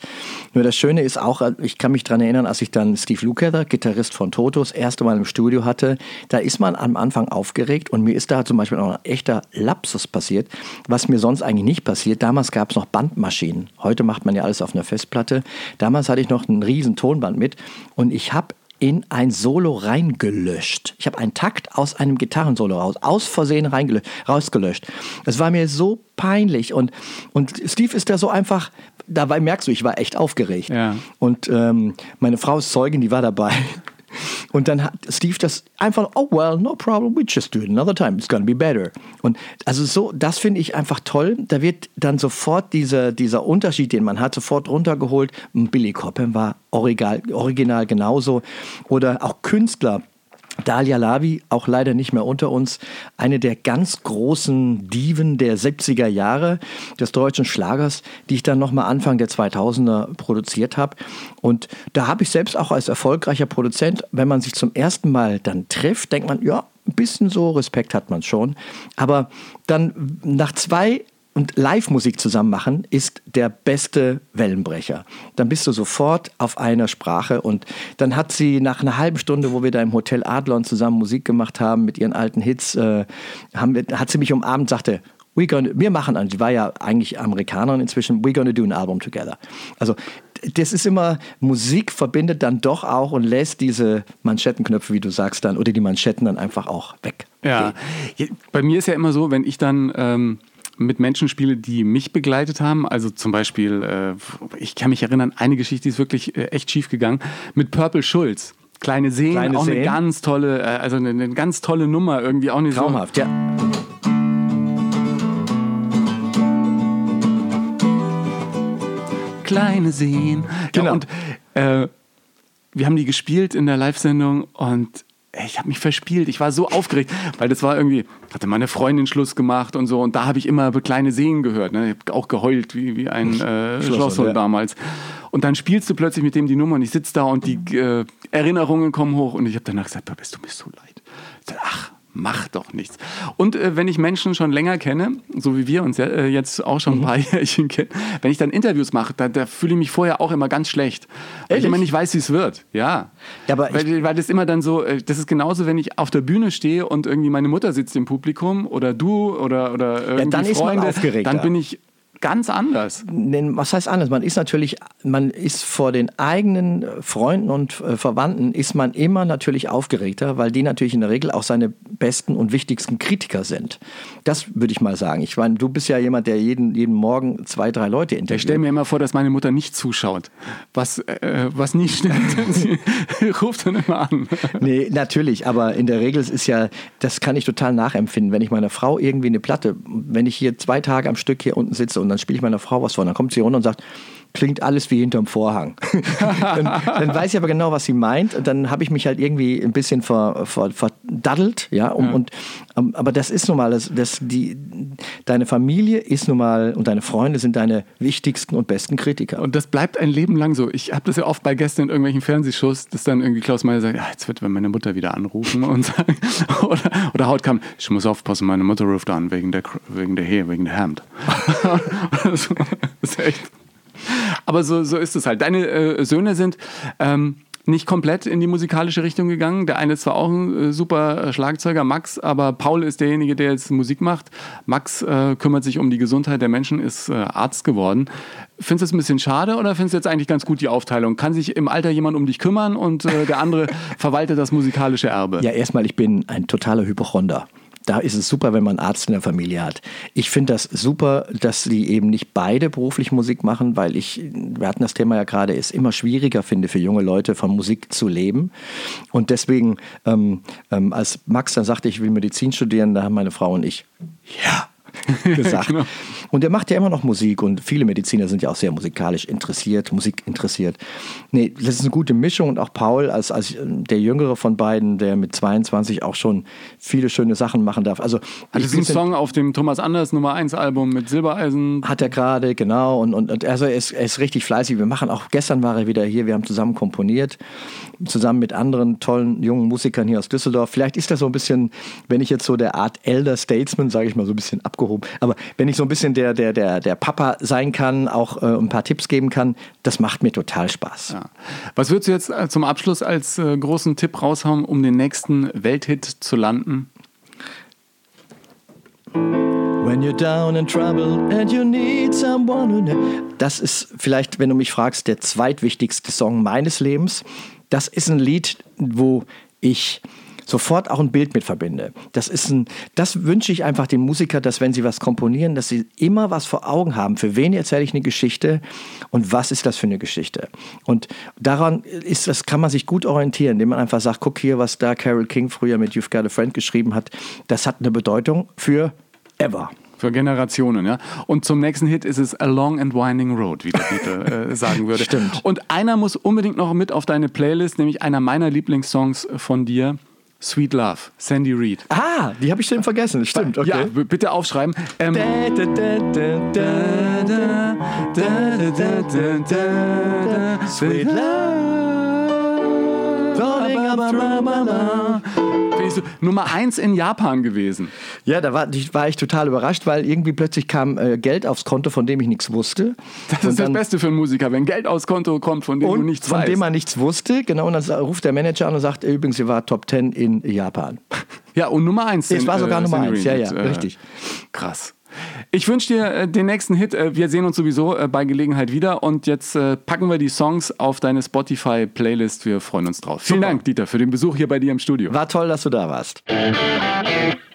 Nur das Schöne ist auch, ich kann mich daran erinnern, als ich dann Steve Lukather, Gitarrist von Toto, das erste Mal im Studio hatte, da ist man am Anfang aufgeregt und mir ist da zum Beispiel auch ein echter Lapsus passiert, was mir sonst eigentlich nicht passiert. Damals gab es noch Bandmaschinen. Heute macht man ja alles auf einer Festplatte. Damals hatte ich noch ein riesen Tonband mit und ich habe in ein Solo reingelöscht. Ich habe einen Takt aus einem Gitarrensolo raus, aus Versehen reingelöscht, rausgelöscht. Es war mir so peinlich und, und Steve ist da so einfach, dabei merkst du, ich war echt aufgeregt.
Ja.
Und ähm, meine Frau ist Zeugin, die war dabei. Und dann hat Steve das einfach, oh well, no problem, we just do it another time, it's gonna be better. Und also so, das finde ich einfach toll. Da wird dann sofort dieser, dieser Unterschied, den man hat, sofort runtergeholt. Billy Cobham war original, original genauso. Oder auch Künstler. Dalia Lavi, auch leider nicht mehr unter uns, eine der ganz großen Diven der 70er Jahre des deutschen Schlagers, die ich dann nochmal Anfang der 2000er produziert habe. Und da habe ich selbst auch als erfolgreicher Produzent, wenn man sich zum ersten Mal dann trifft, denkt man, ja, ein bisschen so Respekt hat man schon. Aber dann nach zwei und Live-Musik zusammen machen ist der beste Wellenbrecher. Dann bist du sofort auf einer Sprache und dann hat sie nach einer halben Stunde, wo wir da im Hotel Adlon zusammen Musik gemacht haben mit ihren alten Hits, äh, haben wir, hat sie mich umarmt und sagte, we gonna, wir machen, die war ja eigentlich Amerikanerin inzwischen, we're gonna do an album together. Also das ist immer, Musik verbindet dann doch auch und lässt diese Manschettenknöpfe, wie du sagst, dann, oder die Manschetten dann einfach auch weg.
Ja, bei mir ist ja immer so, wenn ich dann ähm, mit Menschen spiele, die mich begleitet haben, also zum Beispiel, äh, ich kann mich erinnern, eine Geschichte ist wirklich äh, echt schief gegangen, mit Purple Schulz. Kleine Seen,
Kleine
auch eine
Seen.
ganz tolle, äh, also eine, eine ganz tolle Nummer, irgendwie auch nicht
Traumhaft, ja.
so kleine Seen.
Genau.
Ja, und äh, wir haben die gespielt in der Live-Sendung und ey, ich habe mich verspielt. Ich war so aufgeregt, weil das war irgendwie, hatte meine Freundin Schluss gemacht und so. Und da habe ich immer kleine Seen gehört. Ne? Ich habe auch geheult wie, wie ein (laughs) äh,
Schlosshund,
Schlosshund
ja.
damals. Und dann spielst du plötzlich mit dem die Nummer und ich sitze da und die äh, Erinnerungen kommen hoch. Und ich habe danach gesagt, bist du mir so leid. Ich sag, ach, mach doch nichts. Und äh, wenn ich Menschen schon länger kenne, so wie wir uns ja, äh, jetzt auch schon ein paar (laughs) Jährchen kennen, wenn ich dann Interviews mache, da, da fühle ich mich vorher auch immer ganz schlecht. Weil ich immer nicht weiß, wie es wird. Ja.
Ja, aber
weil, weil das immer dann so, äh, das ist genauso, wenn ich auf der Bühne stehe und irgendwie meine Mutter sitzt im Publikum oder du oder, oder irgendwie
dann ist man
Freunde,
aufgeregter.
dann bin ich ganz anders.
Was heißt anders? Man ist natürlich, man ist vor den eigenen äh, Freunden und äh, Verwandten ist man immer natürlich aufgeregter, weil die natürlich in der Regel auch seine besten und wichtigsten Kritiker sind. Das würde ich mal sagen. Ich meine, du bist ja jemand, der jeden, jeden Morgen zwei, drei Leute
Ich
interviewt.
stelle mir immer vor, dass meine Mutter nicht zuschaut, was, äh, was nie stimmt. (laughs) Sie ruft dann immer an.
Nee, natürlich, aber in der Regel es ist ja, das kann ich total nachempfinden. Wenn ich meiner Frau irgendwie eine Platte, wenn ich hier zwei Tage am Stück hier unten sitze und dann spiele ich meiner Frau was vor, dann kommt sie runter und sagt, klingt alles wie hinterm Vorhang. (laughs) dann, dann weiß ich aber genau, was sie meint und dann habe ich mich halt irgendwie ein bisschen ver, ver, verdaddelt, ja, um, und ähm, aber das ist nun mal, das, das, die, deine Familie ist nun mal und deine Freunde sind deine wichtigsten und besten Kritiker.
Und das bleibt ein Leben lang so. Ich habe das ja oft bei Gästen in irgendwelchen Fernsehshows, dass dann irgendwie Klaus Meyer sagt, ja, jetzt wird meine Mutter wieder anrufen und sagen, (laughs) oder, oder Haut kam, ich muss aufpassen, meine Mutter ruft an wegen der, wegen der He, wegen der Hemd. (laughs) das ist echt. Aber so, so ist es halt. Deine äh, Söhne sind ähm, nicht komplett in die musikalische Richtung gegangen. Der eine ist zwar auch ein äh, super äh, Schlagzeuger, Max, aber Paul ist derjenige, der jetzt Musik macht. Max äh, kümmert sich um die Gesundheit der Menschen, ist äh, Arzt geworden. Findest du es ein bisschen schade oder findest du jetzt eigentlich ganz gut die Aufteilung? Kann sich im Alter jemand um dich kümmern und äh, der andere (laughs) verwaltet das musikalische Erbe?
Ja, erstmal, ich bin ein totaler Hypochonder. Da ist es super, wenn man einen Arzt in der Familie hat. Ich finde das super, dass sie eben nicht beide beruflich Musik machen, weil ich, wir hatten das Thema ja gerade, es immer schwieriger finde für junge Leute von Musik zu leben. Und deswegen, ähm, ähm, als Max dann sagte, ich will Medizin studieren, da haben meine Frau und ich, ja, (laughs) gesagt.
Genau.
Und er macht ja immer noch Musik und viele Mediziner sind ja auch sehr musikalisch interessiert, Musik interessiert. Nee, das ist eine gute Mischung und auch Paul als, als der jüngere von beiden, der mit 22 auch schon viele schöne Sachen machen darf. Also
Hat
bin-
Song auf dem Thomas Anders Nummer 1 Album mit Silbereisen?
hat er gerade, genau. Und, und, und also er ist, er ist richtig fleißig. Wir machen auch, gestern war er wieder hier, wir haben zusammen komponiert, zusammen mit anderen tollen jungen Musikern hier aus Düsseldorf. Vielleicht ist das so ein bisschen, wenn ich jetzt so der Art Elder Statesman, sage ich mal, so ein bisschen abgehoben, aber wenn ich so ein bisschen der, der, der, der Papa sein kann, auch äh, ein paar Tipps geben kann, das macht mir total Spaß.
Ja. Was würdest du jetzt äh, zum Abschluss als äh, großen Tipp raushauen, um den nächsten Welthit zu landen?
When you're down in trouble and you need someone Das ist vielleicht, wenn du mich fragst, der zweitwichtigste Song meines Lebens. Das ist ein Lied, wo ich sofort auch ein Bild mit verbinde. Das ist ein, das wünsche ich einfach den Musiker, dass wenn sie was komponieren, dass sie immer was vor Augen haben. Für wen erzähle ich eine Geschichte und was ist das für eine Geschichte? Und daran ist das, kann man sich gut orientieren, indem man einfach sagt, guck hier, was da Carol King früher mit You've Got a Friend geschrieben hat. Das hat eine Bedeutung für ever.
Für Generationen, ja. Und zum nächsten Hit ist es A Long and Winding Road, wie der Titel äh, (laughs) sagen würde.
Stimmt.
Und einer muss unbedingt noch mit auf deine Playlist, nämlich einer meiner Lieblingssongs von dir, Sweet Love, Sandy Reed.
Ah, die habe ich schon vergessen. Stimmt, okay.
Ja, bitte aufschreiben. Ähm,
Sweet Love
so, Nummer eins in Japan gewesen.
Ja, da war, war ich total überrascht, weil irgendwie plötzlich kam äh, Geld aufs Konto, von dem ich nichts wusste.
Das
Und
ist das
dann-
Beste für einen Musiker, wenn Geld aufs Konto kommt, von dem du
Und
nichts
von
weißt.
dem man nichts wusste, genau, und dann ruft der Manager an und sagt, äh, übrigens, ihr war Top 10 in Japan.
ja, und Nummer eins.
Es war sogar Nummer
Sandy
eins, ja, ja,
äh,
richtig.
Krass. Ich wünsche dir äh, den nächsten Hit. Äh, wir sehen uns sowieso äh, bei Gelegenheit wieder. Und jetzt packen wir die Songs auf deine Spotify-Playlist. Wir freuen uns drauf. Super. Vielen Dank, Dieter, für den Besuch hier bei dir im Studio.
War toll, dass du da warst.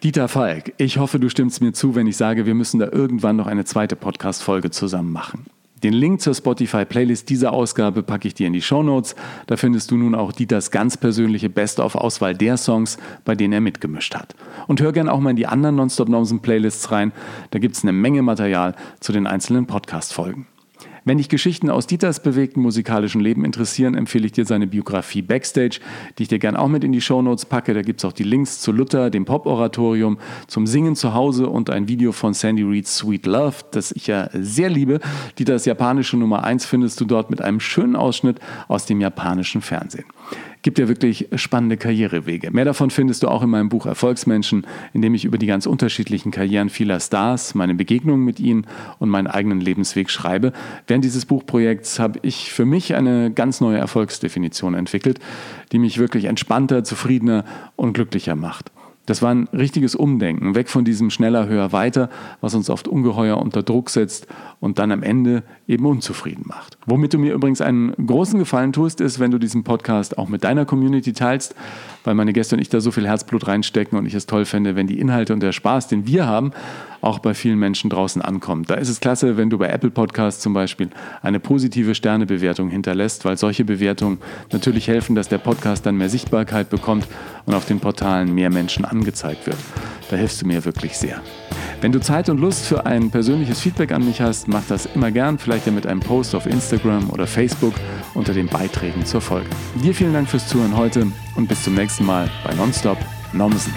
Dieter Falk, ich hoffe, du stimmst mir zu, wenn ich sage, wir müssen da irgendwann noch eine zweite Podcast-Folge zusammen machen. Den Link zur Spotify-Playlist dieser Ausgabe packe ich dir in die Show Notes. Da findest du nun auch Dieters ganz persönliche Best-of-Auswahl der Songs, bei denen er mitgemischt hat. Und hör gerne auch mal in die anderen Nonstop Nomsen Playlists rein. Da gibt es eine Menge Material zu den einzelnen Podcast-Folgen. Wenn dich Geschichten aus Dieters bewegten musikalischen Leben interessieren, empfehle ich dir seine Biografie Backstage, die ich dir gern auch mit in die Shownotes packe. Da gibt es auch die Links zu Luther, dem Pop-Oratorium, zum Singen zu Hause und ein Video von Sandy Reed's Sweet Love, das ich ja sehr liebe. Dieters japanische Nummer 1 findest du dort mit einem schönen Ausschnitt aus dem japanischen Fernsehen gibt ja wirklich spannende Karrierewege. Mehr davon findest du auch in meinem Buch Erfolgsmenschen, in dem ich über die ganz unterschiedlichen Karrieren vieler Stars, meine Begegnungen mit ihnen und meinen eigenen Lebensweg schreibe. Während dieses Buchprojekts habe ich für mich eine ganz neue Erfolgsdefinition entwickelt, die mich wirklich entspannter, zufriedener und glücklicher macht. Das war ein richtiges Umdenken, weg von diesem schneller, höher, weiter, was uns oft ungeheuer unter Druck setzt und dann am Ende eben unzufrieden macht. Womit du mir übrigens einen großen Gefallen tust, ist, wenn du diesen Podcast auch mit deiner Community teilst, weil meine Gäste und ich da so viel Herzblut reinstecken und ich es toll fände, wenn die Inhalte und der Spaß, den wir haben, auch bei vielen Menschen draußen ankommt. Da ist es klasse, wenn du bei Apple Podcasts zum Beispiel eine positive Sternebewertung hinterlässt, weil solche Bewertungen natürlich helfen, dass der Podcast dann mehr Sichtbarkeit bekommt und auf den Portalen mehr Menschen angezeigt wird. Da hilfst du mir wirklich sehr. Wenn du Zeit und Lust für ein persönliches Feedback an mich hast, mach das immer gern, vielleicht ja mit einem Post auf Instagram oder Facebook unter den Beiträgen zur Folge. Dir vielen Dank fürs Zuhören heute und bis zum nächsten Mal bei Nonstop Nomsen.